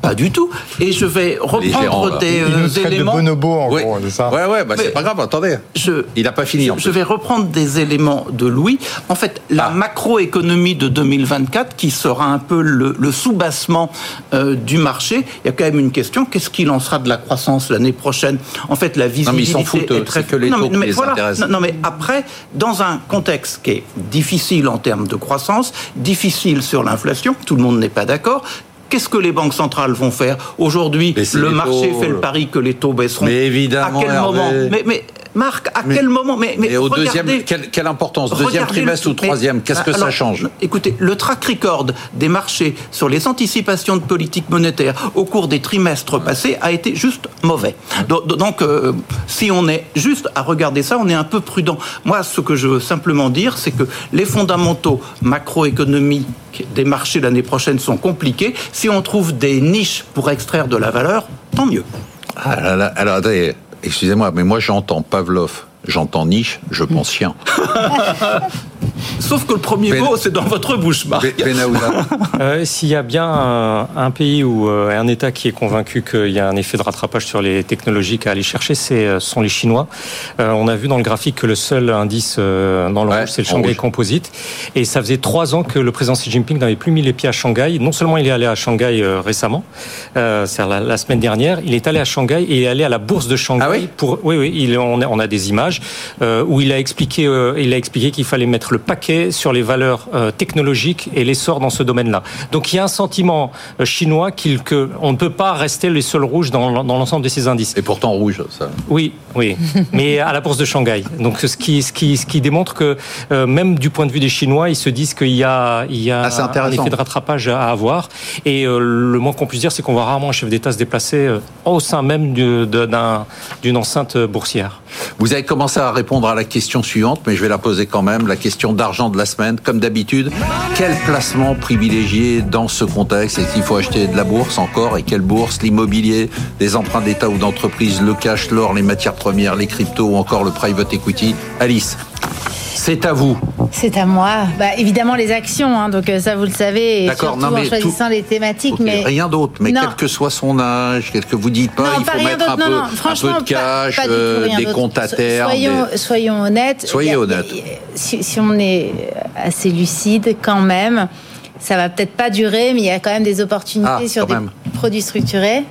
pas du tout. Et je vais reprendre des Il euh, traite de éléments. bonobo, en Oui. gros, c'est ça Ouais, ouais, bah, c'est Mais- pas grave. Attendez. Je, Il n'a pas fini. En je vais reprendre des éléments de Louis. En fait, la Ah. macroéconomie de 2024, qui sera un peu le, le sous-bassement euh, du marché, il y a quand même une question qu'est-ce qui lancera de la croissance l'année prochaine? En fait, la mais visibilité ils s'en foutent, est très c'est que les non, taux mais, qui les voilà. intéressent. Non, non, mais après, dans un contexte qui est difficile en termes de croissance, difficile sur l'inflation, tout le monde n'est pas d'accord. Qu'est-ce que les banques centrales vont faire Aujourd'hui, le marché taux, fait le pari que les taux baisseront. Mais évidemment, À quel Hervé. moment mais, mais Marc, à Mais- quel moment Mais, mais au regardez- deuxième, quelle, quelle importance Deuxième trimestre le- ou troisième Qu'est-ce que ça change Écoutez, le track record des marchés sur les anticipations de politique monétaire au cours des trimestres passés a été juste mauvais. Donc, donc, euh, si on est juste à regarder ça, on est un peu prudent. Moi, ce que je veux simplement dire, c'est que les fondamentaux macroéconomiques des marchés l'année prochaine sont compliqués. Si on trouve des niches pour extraire de la valeur, tant mieux. Ah alors attendez, excusez-moi, mais moi j'entends Pavlov, j'entends niche, je pense chien. Sauf que le premier Ben- mot, c'est dans votre bouche, Marc. Ben-. Euh, S'il y a bien un, un pays ou euh, un État qui est convaincu qu'il y a un effet de rattrapage sur les technologies à aller chercher, c'est euh, ce sont les Chinois. Euh, on a vu dans le graphique que le seul indice euh, dans le Ouais, rouge, c'est le Shanghai rouge. Composite. Et ça faisait trois ans que le président Xi Jinping n'avait plus mis les pieds à Shanghai. Non seulement il est allé à Shanghai euh, récemment, euh, c'est-à-dire la, la semaine dernière, il est allé à Shanghai et il est allé à la bourse de Shanghai Ah oui pour. Oui, oui, il, on, a, on a des images euh, où il a expliqué, euh, il a expliqué qu'il fallait mettre le paquet sur les valeurs euh, technologiques et l'essor dans ce domaine-là. Donc il y a un sentiment chinois qu'il que on ne peut pas rester les seuls rouges dans, dans l'ensemble de ces indices. Et pourtant rouge, ça. Oui, oui, mais à la bourse de Shanghai. Donc ce qui, ce qui, ce qui démontre que euh, même du point de vue des Chinois, ils se disent qu'il y a, il y a Ah, un effet de rattrapage à avoir. Et euh, le moins qu'on puisse dire, c'est qu'on voit rarement un chef d'État se déplacer euh, au sein même du- d'une enceinte boursière. Vous avez commencé à répondre à la question suivante, mais je vais la poser quand même, la question d'argent de la semaine. Comme d'habitude, quel placement privilégié dans ce contexte? Est-ce qu'il faut acheter de la bourse encore? Et quelle bourse? L'immobilier, les emprunts d'État ou d'entreprise, le cash, l'or, les matières premières, les cryptos ou encore le private equity? Alice c'est à vous. C'est à moi. Bah, évidemment, les actions, hein, donc euh, ça, vous le savez. D'accord, non, mais. En choisissant les thématiques. mais... Rien d'autre. Mais quel que soit son âge, quel que vous dites pas, il faut mettre un peu, un peu, de cash, euh, des comptes à terre. Soyons, soyons honnêtes. Soyez honnêtes. Si, si, on est assez lucide, quand même, ça va peut-être pas durer, mais il y a quand même des opportunités ah, sur des produits structurés.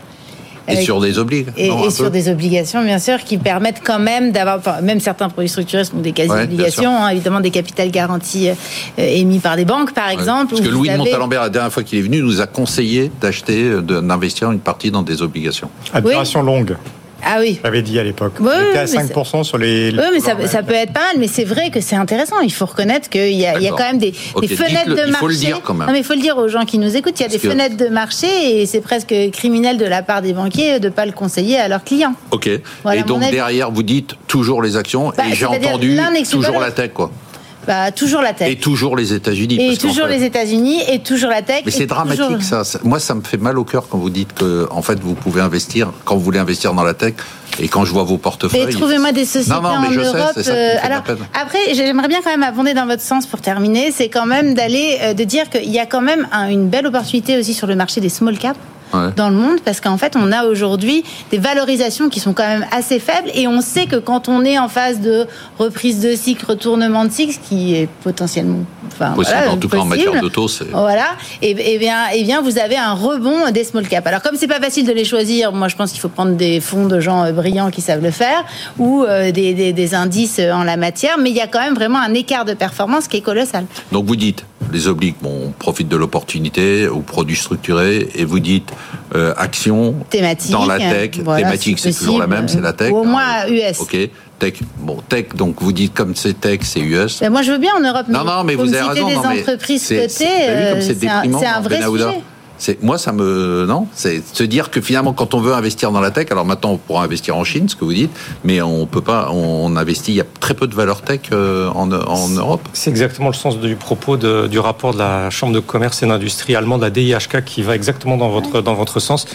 Et sur des obligations. Et, sur des obligations, bien sûr, qui permettent quand même d'avoir, enfin, même certains produits structurés sont des quasi-obligations, hein, évidemment des capitales garanties euh, émis par des banques, par exemple. Parce que Louis de Montalembert, la dernière fois qu'il est venu, nous a conseillé d'acheter, euh, d'investir une partie dans des obligations. À duration longue. Ah oui. J'avais dit à l'époque. Oui, était à 5% sur les. Oui, mais ça, ça, peut être pas mal, mais c'est vrai que c'est intéressant. Il faut reconnaître qu'il y, a, il y a quand même des, des fenêtres de marché. Il faut le dire quand même. Non, mais il faut le dire aux gens qui nous écoutent. Il y a des fenêtres de marché et c'est presque criminel de la part des banquiers de ne pas le conseiller à leurs clients. Ok. et donc derrière, vous dites toujours les actions bah, et j'ai entendu toujours la tech, quoi. Bah, toujours la tech. Et toujours les États-Unis. Et toujours les États-Unis et toujours la tech. Mais c'est dramatique ça. Moi, ça me fait mal au cœur quand vous dites que, en fait, vous pouvez investir quand vous voulez investir dans la tech. Et quand je vois vos portefeuilles. Mais trouvez-moi des sociétés non, non, mais en Europe. Sais, ça euh, alors après, j'aimerais bien quand même abonder dans votre sens pour terminer. C'est quand même d'aller euh, de dire qu'il y a quand même une belle opportunité aussi sur le marché des small caps dans le monde parce qu'en fait, on a aujourd'hui des valorisations qui sont quand même assez faibles et on sait que quand on est en phase de reprise de cycle, retournement de cycle, qui est potentiellement enfin, possible, en tout cas en matière d'auto, c'est voilà, et, bien, et bien vous avez un rebond des small caps. Alors comme c'est pas facile de les choisir, moi je pense qu'il faut prendre des fonds de gens euh, brillants qui savent le faire ou euh, des, des, des indices en la matière, mais il y a quand même vraiment un écart de performance qui est colossal. Donc vous dites les obliques, bon, on profite de l'opportunité, ou produits structurés, et vous dites euh, action thématique, dans la tech. thématique, c'est toujours la même, c'est la tech. au moins US. Ok. Tech, bon, tech, donc vous dites comme c'est tech, c'est US. moi, je veux bien en Europe. Non, non, mais vous avez raison. des entreprises cotées, c'est un, vrai sujet. C'est moi ça me non, c'est se dire que finalement quand on veut investir dans la tech, alors maintenant on pourra investir en Chine, ce que vous dites, mais on peut pas, on investit, il y a très peu de valeur tech euh, en, en Europe. C'est exactement le sens du propos de, du rapport de la Chambre de commerce et d'industrie allemande, la DIHK, qui va exactement dans votre dans votre sens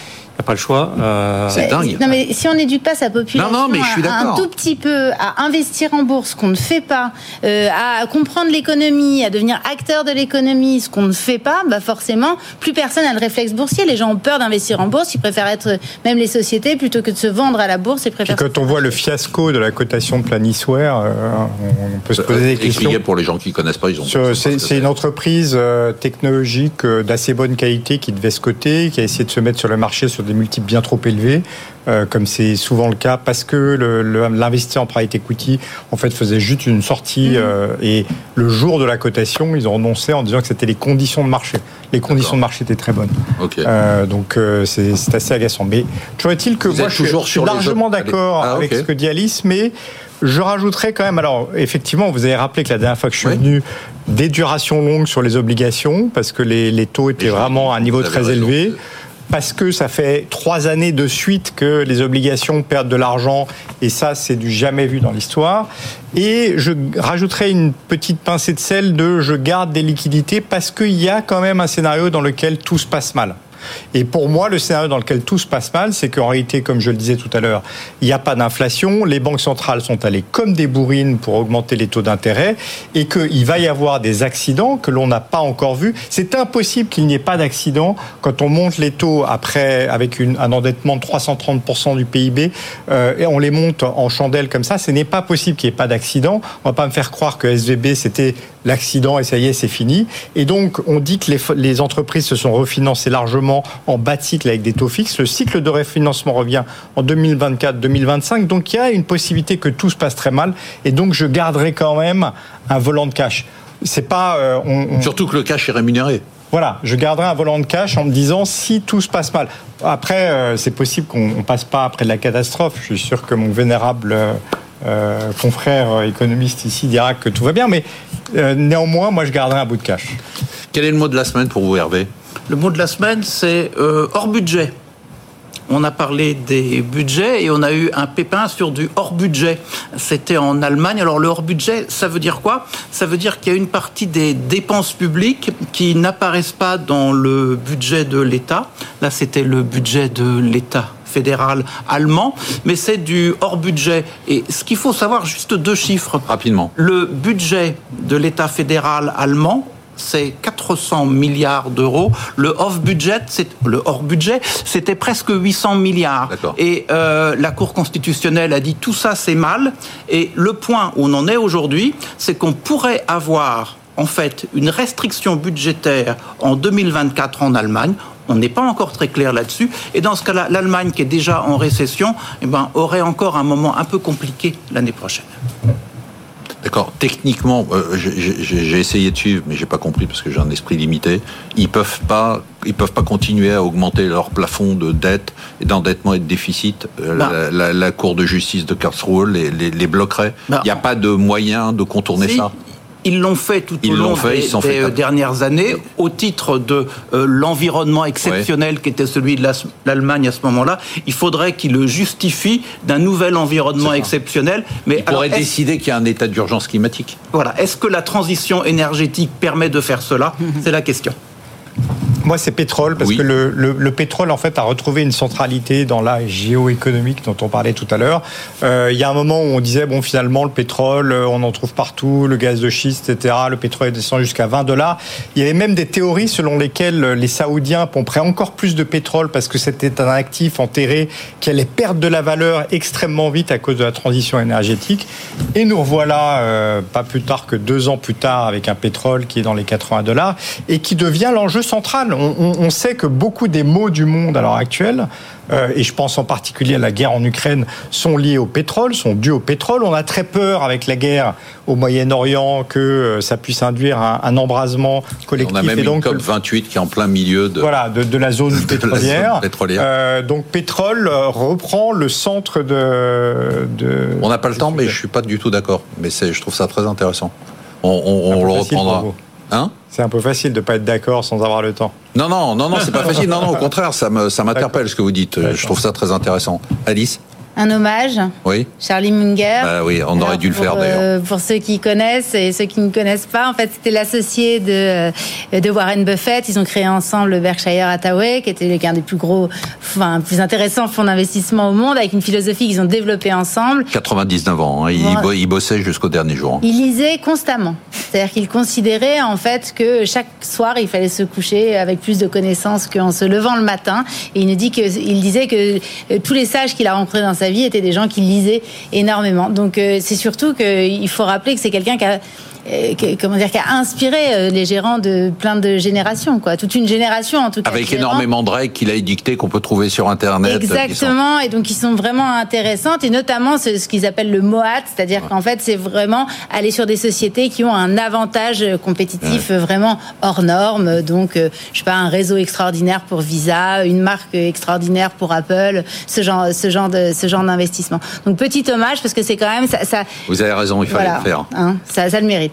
a pas le choix. Euh, c'est dingue. Non, mais si on n'éduque pas sa population non, non, mais je suis un tout petit peu à investir en bourse, ce qu'on ne fait pas, euh, à comprendre l'économie, à devenir acteur de l'économie, ce qu'on ne fait pas, bah forcément, plus personne n'a le réflexe boursier. Les gens ont peur d'investir en bourse, ils préfèrent être, même les sociétés, plutôt que de se vendre à la bourse. Ils préfèrent quand on voit le fiasco de la cotation de Planisware, euh, on peut se poser des questions. pour les gens qui ne connaissent pas, ils ont. C'est une entreprise technologique d'assez bonne qualité qui devait se coter, qui a essayé de se mettre sur le marché sur des multiples bien trop élevés, euh, comme c'est souvent le cas, parce que l'investisseur en private equity, en fait, faisait juste une sortie, mhm. euh, et le jour de la cotation, ils ont renoncé en disant que c'était les conditions de marché. Les conditions de marché étaient très bonnes. Euh, donc, c'est assez agaçant. Mais toujours est-il que moi, je suis largement d'accord ah, avec ce que dit Alice, mais je rajouterais quand même, alors effectivement, vous avez rappelé que la dernière fois que je suis venu, des durations longues sur les obligations, parce que les, les taux étaient vraiment à un niveau très élevé parce que ça fait trois années de suite que les obligations perdent de l'argent, et ça, c'est du jamais vu dans l'histoire. Et je rajouterai une petite pincée de sel de je garde des liquidités parce qu'il y a quand même un scénario dans lequel tout se passe mal. Et pour moi, le scénario dans lequel tout se passe mal, c'est qu'en réalité, comme je le disais tout à l'heure, il n'y a pas d'inflation, les banques centrales sont allées comme des bourrines pour augmenter les taux d'intérêt, et qu'il va y avoir des accidents que l'on n'a pas encore vus. C'est impossible qu'il n'y ait pas d'accident quand on monte les taux après avec un endettement de 330% du PIB, euh, et on les monte en chandelle comme ça. Ce n'est pas possible qu'il n'y ait pas d'accident. On ne va pas me faire croire que SVB c'était l'accident et ça y est, c'est fini. Et donc, on dit que les, les entreprises se sont refinancées largement en bas de cycle avec des taux fixes. Le cycle de refinancement revient en 2024-2025. Donc, il y a une possibilité que tout se passe très mal. Et donc, je garderai quand même un volant de cash. C'est pas. Euh, Surtout que le cash est rémunéré. Voilà, je garderai un volant de cash en me disant si tout se passe mal. Après, euh, c'est possible qu'on passe pas après de la catastrophe. Je suis sûr que mon vénérable euh, confrère économiste ici dira que tout va bien, mais euh, néanmoins, moi, je garderai un bout de cash. Quel est le mot de la semaine pour vous, Hervé? Le mot de la semaine, c'est euh, hors budget. on a parlé des budgets et on a eu un pépin sur du hors budget. C'était en Allemagne. Alors le hors budget, ça veut dire quoi? Ça veut dire qu'il y a une partie des dépenses publiques qui n'apparaissent pas dans le budget de l'État. Là, c'était le budget de l'État fédéral allemand, mais c'est du hors budget. Et ce qu'il faut savoir, juste deux chiffres. Rapidement. Le budget de l'État fédéral allemand c'est 400 milliards d'euros. Le off budget, c'est le hors budget, c'était presque 800 milliards. Et euh, la Cour constitutionnelle a dit tout ça c'est mal. Et le point où on en est aujourd'hui, c'est qu'on pourrait avoir en fait une restriction budgétaire en 2024 en Allemagne. On n'est pas encore très clair là-dessus. Et dans ce cas-là, l'Allemagne, qui est déjà en récession, eh ben, aurait encore un moment un peu compliqué l'année prochaine. D'accord. Techniquement, euh, j'ai essayé de suivre, mais j'ai pas compris parce que j'ai un esprit limité. Ils peuvent pas, ils peuvent pas continuer à augmenter leur plafond de dette et d'endettement et de déficit. Euh, bah. la, Cour de justice de Karlsruhe les, les, bloquerait. Bah. Il n'y a pas de moyen de contourner ça? Ils l'ont fait tout au long des, euh, dernières années au titre de euh, l'environnement exceptionnel qui était celui de l'Allemagne à ce moment-là. Il faudrait qu'ils le justifient d'un nouvel environnement exceptionnel. Mais il pourrait décider qu'il y a un état d'urgence climatique. Voilà. Est-ce que la transition énergétique permet de faire cela? C'est la question. Moi, c'est pétrole, parce que le, le, pétrole, en fait, a retrouvé une centralité dans la géoéconomique dont on parlait tout à l'heure. Euh, il y a un moment où on disait, bon, finalement, le pétrole, euh, on en trouve partout, le gaz de schiste, etc. Le pétrole est descendu jusqu'à 20 dollars. Il y avait même des théories selon lesquelles les Saoudiens pomperaient encore plus de pétrole parce que c'était un actif enterré qui allait perdre de la valeur extrêmement vite à cause de la transition énergétique. Et nous revoilà, euh, pas plus tard que deux ans plus tard, avec un pétrole qui est dans les 80 dollars et qui devient l'enjeu central on, sait que beaucoup des maux du monde à l'heure actuelle, euh, et je pense en particulier à la guerre en Ukraine, sont liés au pétrole, sont dus au pétrole. On a très peur avec la guerre au Moyen-Orient que euh, ça puisse induire un, embrasement collectif. On a même et donc, COP 28 qui est en plein milieu de, voilà, de, la zone pétrolière. Euh, donc pétrole reprend le centre de. on n'a pas le temps, mais je suis pas du tout d'accord. Mais je trouve ça très intéressant. On, le reprendra. Hein c'est un peu facile de pas être d'accord sans avoir le temps. Non, non, non, non, c'est pas facile. Non, non, au contraire, ça m'interpelle ce que vous dites. Je trouve ça très intéressant. Alice un hommage. Oui. Charlie Munger. Bah oui, on aurait dû le faire d'ailleurs. Euh, pour ceux qui connaissent et ceux qui ne connaissent pas, en fait, c'était l'associé de, euh, de Warren Buffett. Ils ont créé ensemble le Berkshire Hathaway, qui était l'un des plus gros, enfin, plus intéressants fonds d'investissement au monde, avec une philosophie qu'ils ont développée ensemble. 99 ans, hein. il, bossait jusqu'au dernier jour. Il lisait constamment. C'est-à-dire qu'il considérait en fait que chaque soir, il fallait se coucher avec plus de connaissances qu'en se levant le matin. Et il nous dit que, il disait que euh, tous les sages qu'il a rencontrés dans sa étaient des gens qui lisaient énormément. Donc euh, c'est surtout qu'il faut rappeler que c'est quelqu'un qui a comment dire, qui a inspiré euh, les gérants de plein de générations, quoi. Toute une génération, en tout cas. Avec énormément de règles qu'il a édictées qu'on peut trouver sur Internet. Exactement. Et donc, qui sont vraiment intéressantes. Et notamment, ce qu'ils appellent le MOAT. C'est-à-dire qu'en fait, c'est vraiment aller sur des sociétés qui ont un avantage compétitif vraiment hors norme. Donc, euh, je sais pas, un réseau extraordinaire pour Visa, une marque extraordinaire pour Apple, ce genre, ce genre de, ce genre d'investissement. Donc, petit hommage parce que c'est quand même ça, ça, Vous avez raison, il fallait le faire. Hein, ça, ça le mérite.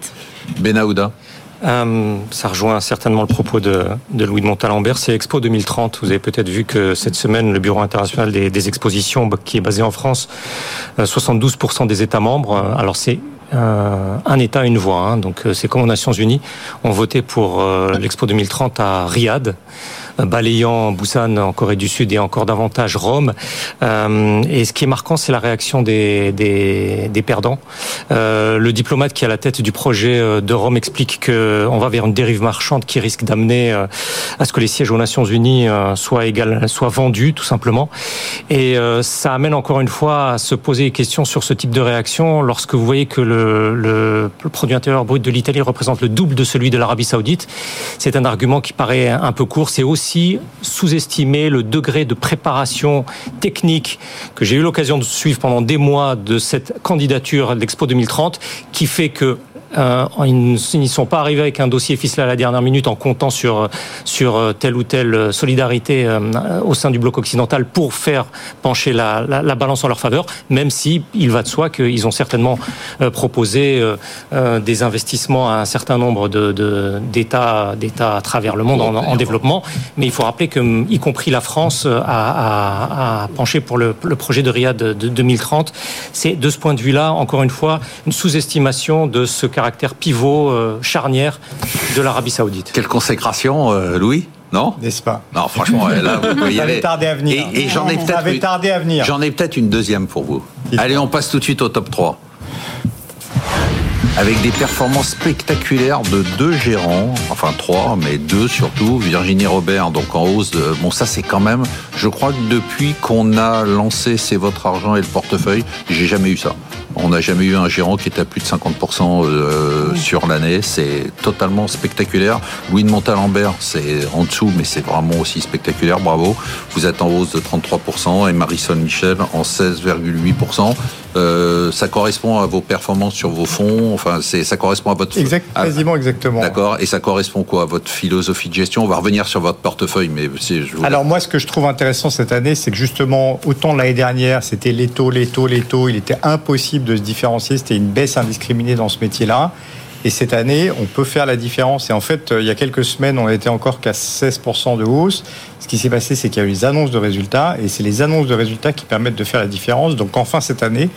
Benahouda euh, ça rejoint certainement le propos de, Louis de Montalembert. C'est Expo 2030. Vous avez peut-être vu que cette semaine, le Bureau international des, expositions, qui est basé en France, 72% euh, des États membres. Euh, alors c'est un État, une voix. Hein. donc c'est comme aux Nations Unies, ont voté pour l'Expo 2030 à Riyad balayant Busan en Corée du Sud et encore davantage Rome. Euh, et ce qui est marquant, c'est la réaction des, des, des perdants. Euh, le diplomate qui est à la tête du projet euh, de Rome explique qu'on va vers une dérive marchande qui risque d'amener à ce que les sièges aux Nations Unies soient, égal, soient vendus, tout simplement. Et ça amène encore une fois à se poser des questions sur ce type de réaction lorsque vous voyez que le, le produit intérieur brut de l'Italie représente le double de celui de l'Arabie Saoudite. C'est un argument qui paraît un peu court. C'est aussi sous-estimer le degré de préparation technique que j'ai eu l'occasion de suivre pendant des mois de cette candidature à l'Expo 2030, qui fait que euh, ils n'y sont pas arrivés avec un dossier ficelé à la dernière minute en comptant sur sur telle ou telle solidarité au sein du bloc occidental pour faire pencher la, la, la balance en leur faveur, même si il va de soi qu'ils ont certainement proposé des investissements à un certain nombre de d'États d'États à travers le monde en, en, développement. Mais il faut rappeler que, y compris la France, a, a, penché pour le, projet de Riyad de 2030. C'est de ce point de vue-là, encore une fois, une sous-estimation de ce caractère pivot euh, charnière de l'Arabie Saoudite. Quelle consécration, euh, Louis non? N'est-ce pas? Non, franchement, là, vous pouvez y aller. tardé à venir. Et, j'en ai peut-être tardé à venir. J'en ai peut-être une deuxième pour vous. Allez, on passe tout de suite au top 3 avec des performances spectaculaires de deux gérants, enfin trois, mais deux surtout, Virginie Robert, donc en hausse de... Bon, ça c'est quand même, je crois que depuis qu'on a lancé C'est votre argent et le portefeuille, j'ai jamais eu ça. On n'a jamais eu un gérant qui était à plus de 50% euh, sur l'année. C'est totalement spectaculaire. Louis de Montalembert, c'est en dessous, mais c'est vraiment aussi spectaculaire. Bravo. Vous êtes en hausse de 33% et Marisol Michel en 16,8%. Euh, ça correspond à vos performances sur vos fonds. Enfin, c'est ça correspond à votre exact, quasiment exactement. D'accord. Et ça correspond quoi à votre philosophie de gestion? On va revenir sur votre portefeuille, mais je alors moi, ce que je trouve intéressant cette année, c'est que justement, autant l'année dernière, c'était les taux, les taux, les taux, il était impossible de se différencier. C'était une baisse indiscriminée dans ce métier-là. Et cette année, on peut faire la différence. Et en fait, il y a quelques semaines, on était encore qu'à 16% de hausse. Ce qui s'est passé, c'est qu'il y a eu les annonces de résultats. Et c'est les annonces de résultats qui permettent de faire la différence. Donc enfin, cette année,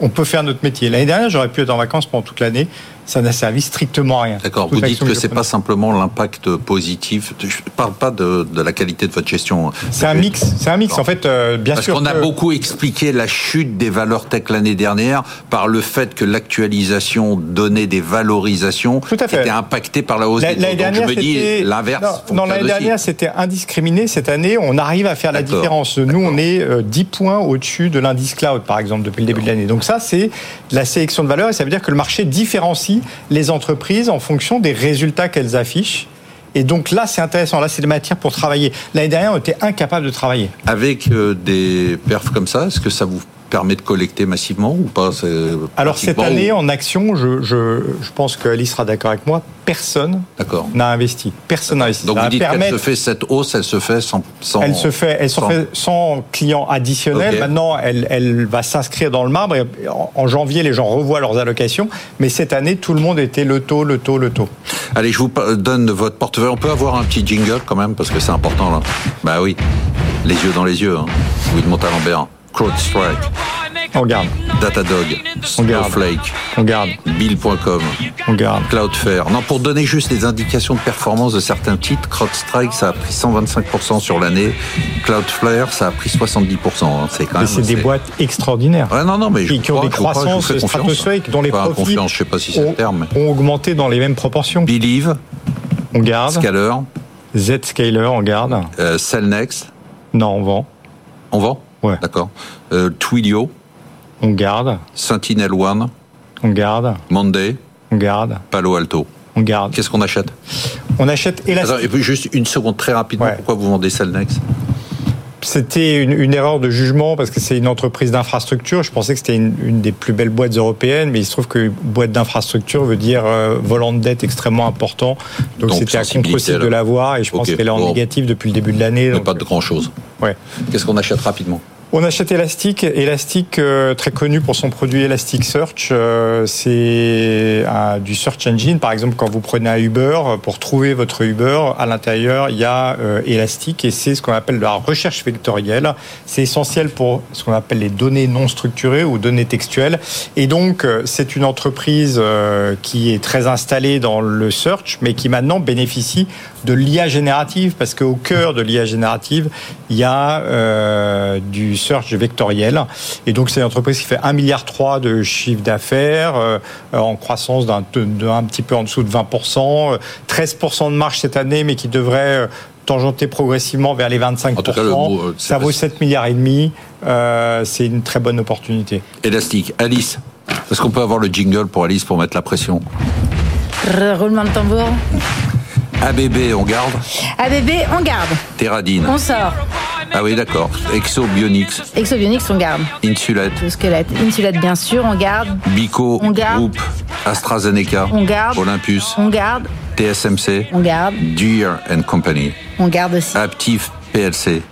on peut faire notre métier. L'année dernière, j'aurais pu être en vacances pendant toute l'année ça n'a servi strictement à rien. D'accord. Vous dites que c'est pas simplement l'impact positif. Je parle pas de, de, la qualité de votre gestion. C'est un mix. C'est un mix. En fait, euh, bien sûr. Parce qu'on a beaucoup expliqué la chute des valeurs tech l'année dernière par le fait que l'actualisation donnait des valorisations Tout à fait. était impactée par la hausse des taux. Donc je me dis l'inverse. Non, l'année dernière c'était indiscriminé. Cette année, on arrive à faire la différence. Nous, on est 10 euh, points au-dessus de l'indice cloud, par exemple, depuis le début de l'année. Donc ça, c'est la sélection de valeurs et ça veut dire que le marché différencie les entreprises en fonction des résultats qu'elles affichent. Et donc là, c'est intéressant. Là, c'est des matières pour travailler. L'année dernière, on était incapable de travailler. Avec euh, des perfs comme ça, est-ce que ça vous permet de collecter massivement ou pas Alors cette année, en action, je, je, je pense qu'Alice sera d'accord avec moi, personne n'a investi. Personne n'a investi. Donc vous dites qu'elle se fait cette hausse, elle se fait sans... sans elle se fait, elle sans... Se fait sans clients additionnels. Maintenant, elle, elle va s'inscrire dans le marbre. en janvier, les gens revoient leurs allocations. Mais cette année, tout le monde était le taux, le taux, le taux. Allez, je vous donne votre portefeuille. On peut avoir un petit jingle quand même, parce que c'est important là. Bah oui, les yeux dans les yeux. Hein. Oui, de Montalembert. CrowdStrike. On garde. Datadog. Snowflake. On garde. Bill.com. On garde. Cloudflare. Non, pour donner juste des indications de performance de certains titres, CrowdStrike, ça a pris 125% sur l'année. Cloudflare, ça a pris 70%. Hein. C'est quand même. C'est des boîtes extraordinaires. Ouais, non, non, mais je qui ont des croissances stratosphériques, dont les profits confiance, je sais pas si c'est le terme. ont augmenté dans les mêmes proportions. Believe. On garde. Scaler. Zscaler, on garde. Euh, Cellnex. Non, on vend. On vend Ouais. D'accord. Euh, Twilio. On garde. Sentinel One. On garde. Monday. On garde. Palo Alto. On garde. Qu'est-ce qu'on achète? On achète Elastic. Attends, juste une seconde très rapidement. Pourquoi vous vendez Cellnex c'était une, erreur de jugement parce que c'est une entreprise d'infrastructure. Je pensais que c'était une, des plus belles boîtes européennes, mais il se trouve que boîte d'infrastructure veut dire euh, volant de dette extrêmement important. Donc, c'était à contre de l'avoir et je pense qu'elle est en négatif depuis le début de l'année. Pas de grand chose. Ouais. Qu'est-ce qu'on achète rapidement? On achète Elastic. Elastic, euh, très connu pour son produit Elasticsearch, euh, c'est du search engine. Par exemple, quand vous prenez un Uber, pour trouver votre Uber, à l'intérieur, il y a euh, Elastic et c'est ce qu'on appelle la recherche vectorielle. C'est essentiel pour ce qu'on appelle les données non structurées ou données textuelles. Et donc, c'est une entreprise qui est très installée dans le search, mais qui maintenant bénéficie de l'IA générative, parce qu'au cœur de l'IA générative, il y a du search vectoriel. Et donc, c'est une entreprise qui fait 1,3 milliard de chiffre d'affaires, euh, en croissance d'un un petit peu en dessous de 20%, 13% de marge cette année, mais qui devrait euh, tangenter progressivement vers les 25%. Euh, ça vaut 7 milliards et demi. c'est une très bonne opportunité. Élastique. Alice, est-ce qu'on peut avoir le jingle pour Alice pour mettre la pression? Roulement de tambour? ABB, on garde ABB, on garde. Terradine. On sort. Ah oui, d'accord. Exobionics. Exobionics, on garde. Insulette. Le squelette. Bien sûr, on garde. Bico. On garde. AstraZeneca, On garde. Olympus, On garde. TSMC, On garde. Deere and Company, On garde aussi. Aptiv PLC.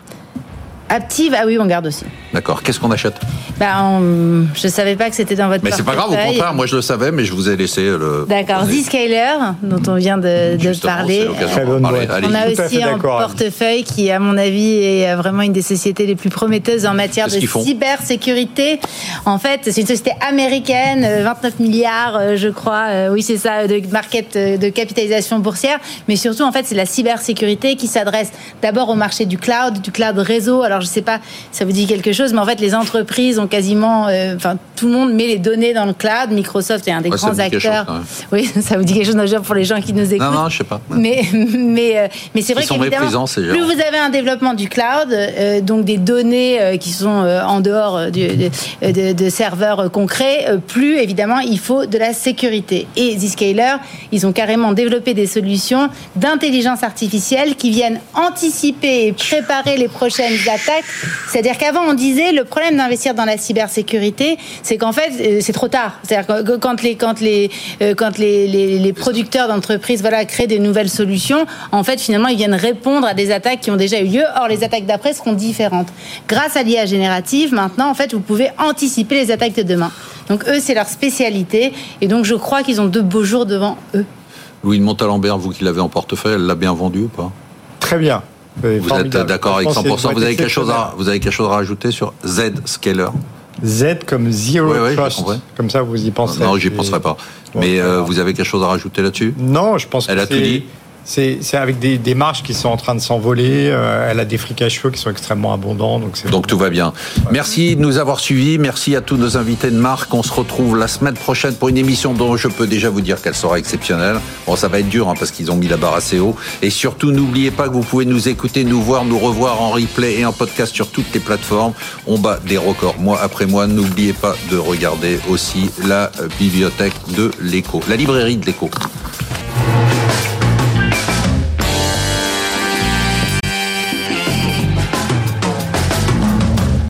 Active, ah oui, on garde aussi. D'accord. Qu'est-ce qu'on achète? Bah, on- je savais pas que c'était dans votre Mais c'est pas grave, au contraire, moi je le savais, mais je vous ai laissé le. D'accord. Zscaler, dont on vient de, parler. bonne parler. On a aussi Anne. portefeuille qui, à mon avis, est euh, vraiment une des sociétés les plus prometteuses en matière de cybersécurité. En fait, c'est une société américaine, euh, 29 milliards, euh, je crois, euh, oui c'est ça, de market, euh, de capitalisation boursière. Mais surtout, en fait, c'est la cybersécurité qui s'adresse d'abord au marché du cloud, du cloud réseau. Alors, je sais pas, si ça vous dit quelque chose, mais en fait, les entreprises ont quasiment, euh, enfin, tout le monde met les données dans le cloud. Microsoft est un des Ouais, grands acteurs. chose, oui, ça vous dit quelque chose déjà pour les gens qui nous écoutent. Non, non, je sais pas. Mais, mais, euh, mais c'est vrai qu'évidemment, plus vous avez un développement du cloud, euh, donc des données euh, qui sont euh, en dehors du- de, de- de serveurs concrets, plus évidemment il faut de la sécurité. Et Zscaler, ils ont carrément développé des solutions d'intelligence artificielle qui viennent anticiper et préparer les prochaines attaques. C'est-à-dire qu'avant on disait le problème d'investir dans la cybersécurité, c'est qu'en fait euh, c'est trop tard. C'est-à-dire que quand les quand les euh, quand les, les, les producteurs d'entreprises voilà créent des nouvelles solutions, en fait finalement ils viennent répondre à des attaques qui ont déjà eu lieu. Or les attaques d'après seront différentes. Grâce à l'IA générative, maintenant en fait vous pouvez anticiper les attaques de demain. Donc eux c'est leur spécialité et donc je crois qu'ils ont de beaux jours devant eux. Louis de Montalembert, vous qui l'avez en portefeuille, elle l'a bien vendu ou pas? Très bien. Vous êtes d'accord avec Franchement, c'est 100% une Vous avez quelque chose à, vous avez quelque chose à rajouter sur Z Scaler Z comme Zero Oui, oui, j'ai Trust. Comme ça, vous y pensez. Non, j'y Et- penserai pas. Bon, Mais euh, vous avez quelque chose à rajouter là-dessus? Non, je pense Elle que a tout dit C'est avec des, des marges qui sont en train de s'envoler. euh, elle a des free cash flow qui sont extrêmement abondants. Donc, tout va bien. Merci de nous avoir suivis. Merci à tous nos invités de marque. On se retrouve la semaine prochaine pour une émission dont je peux déjà vous dire qu'elle sera exceptionnelle. Bon, ça va être dur hein, parce qu'ils ont mis la barre assez haut. Et surtout, n'oubliez pas que vous pouvez nous écouter, nous voir, nous revoir en replay et en podcast sur toutes les plateformes. On bat des records mois après mois. N'oubliez pas de regarder aussi la bibliothèque de l'écho, la librairie de l'écho.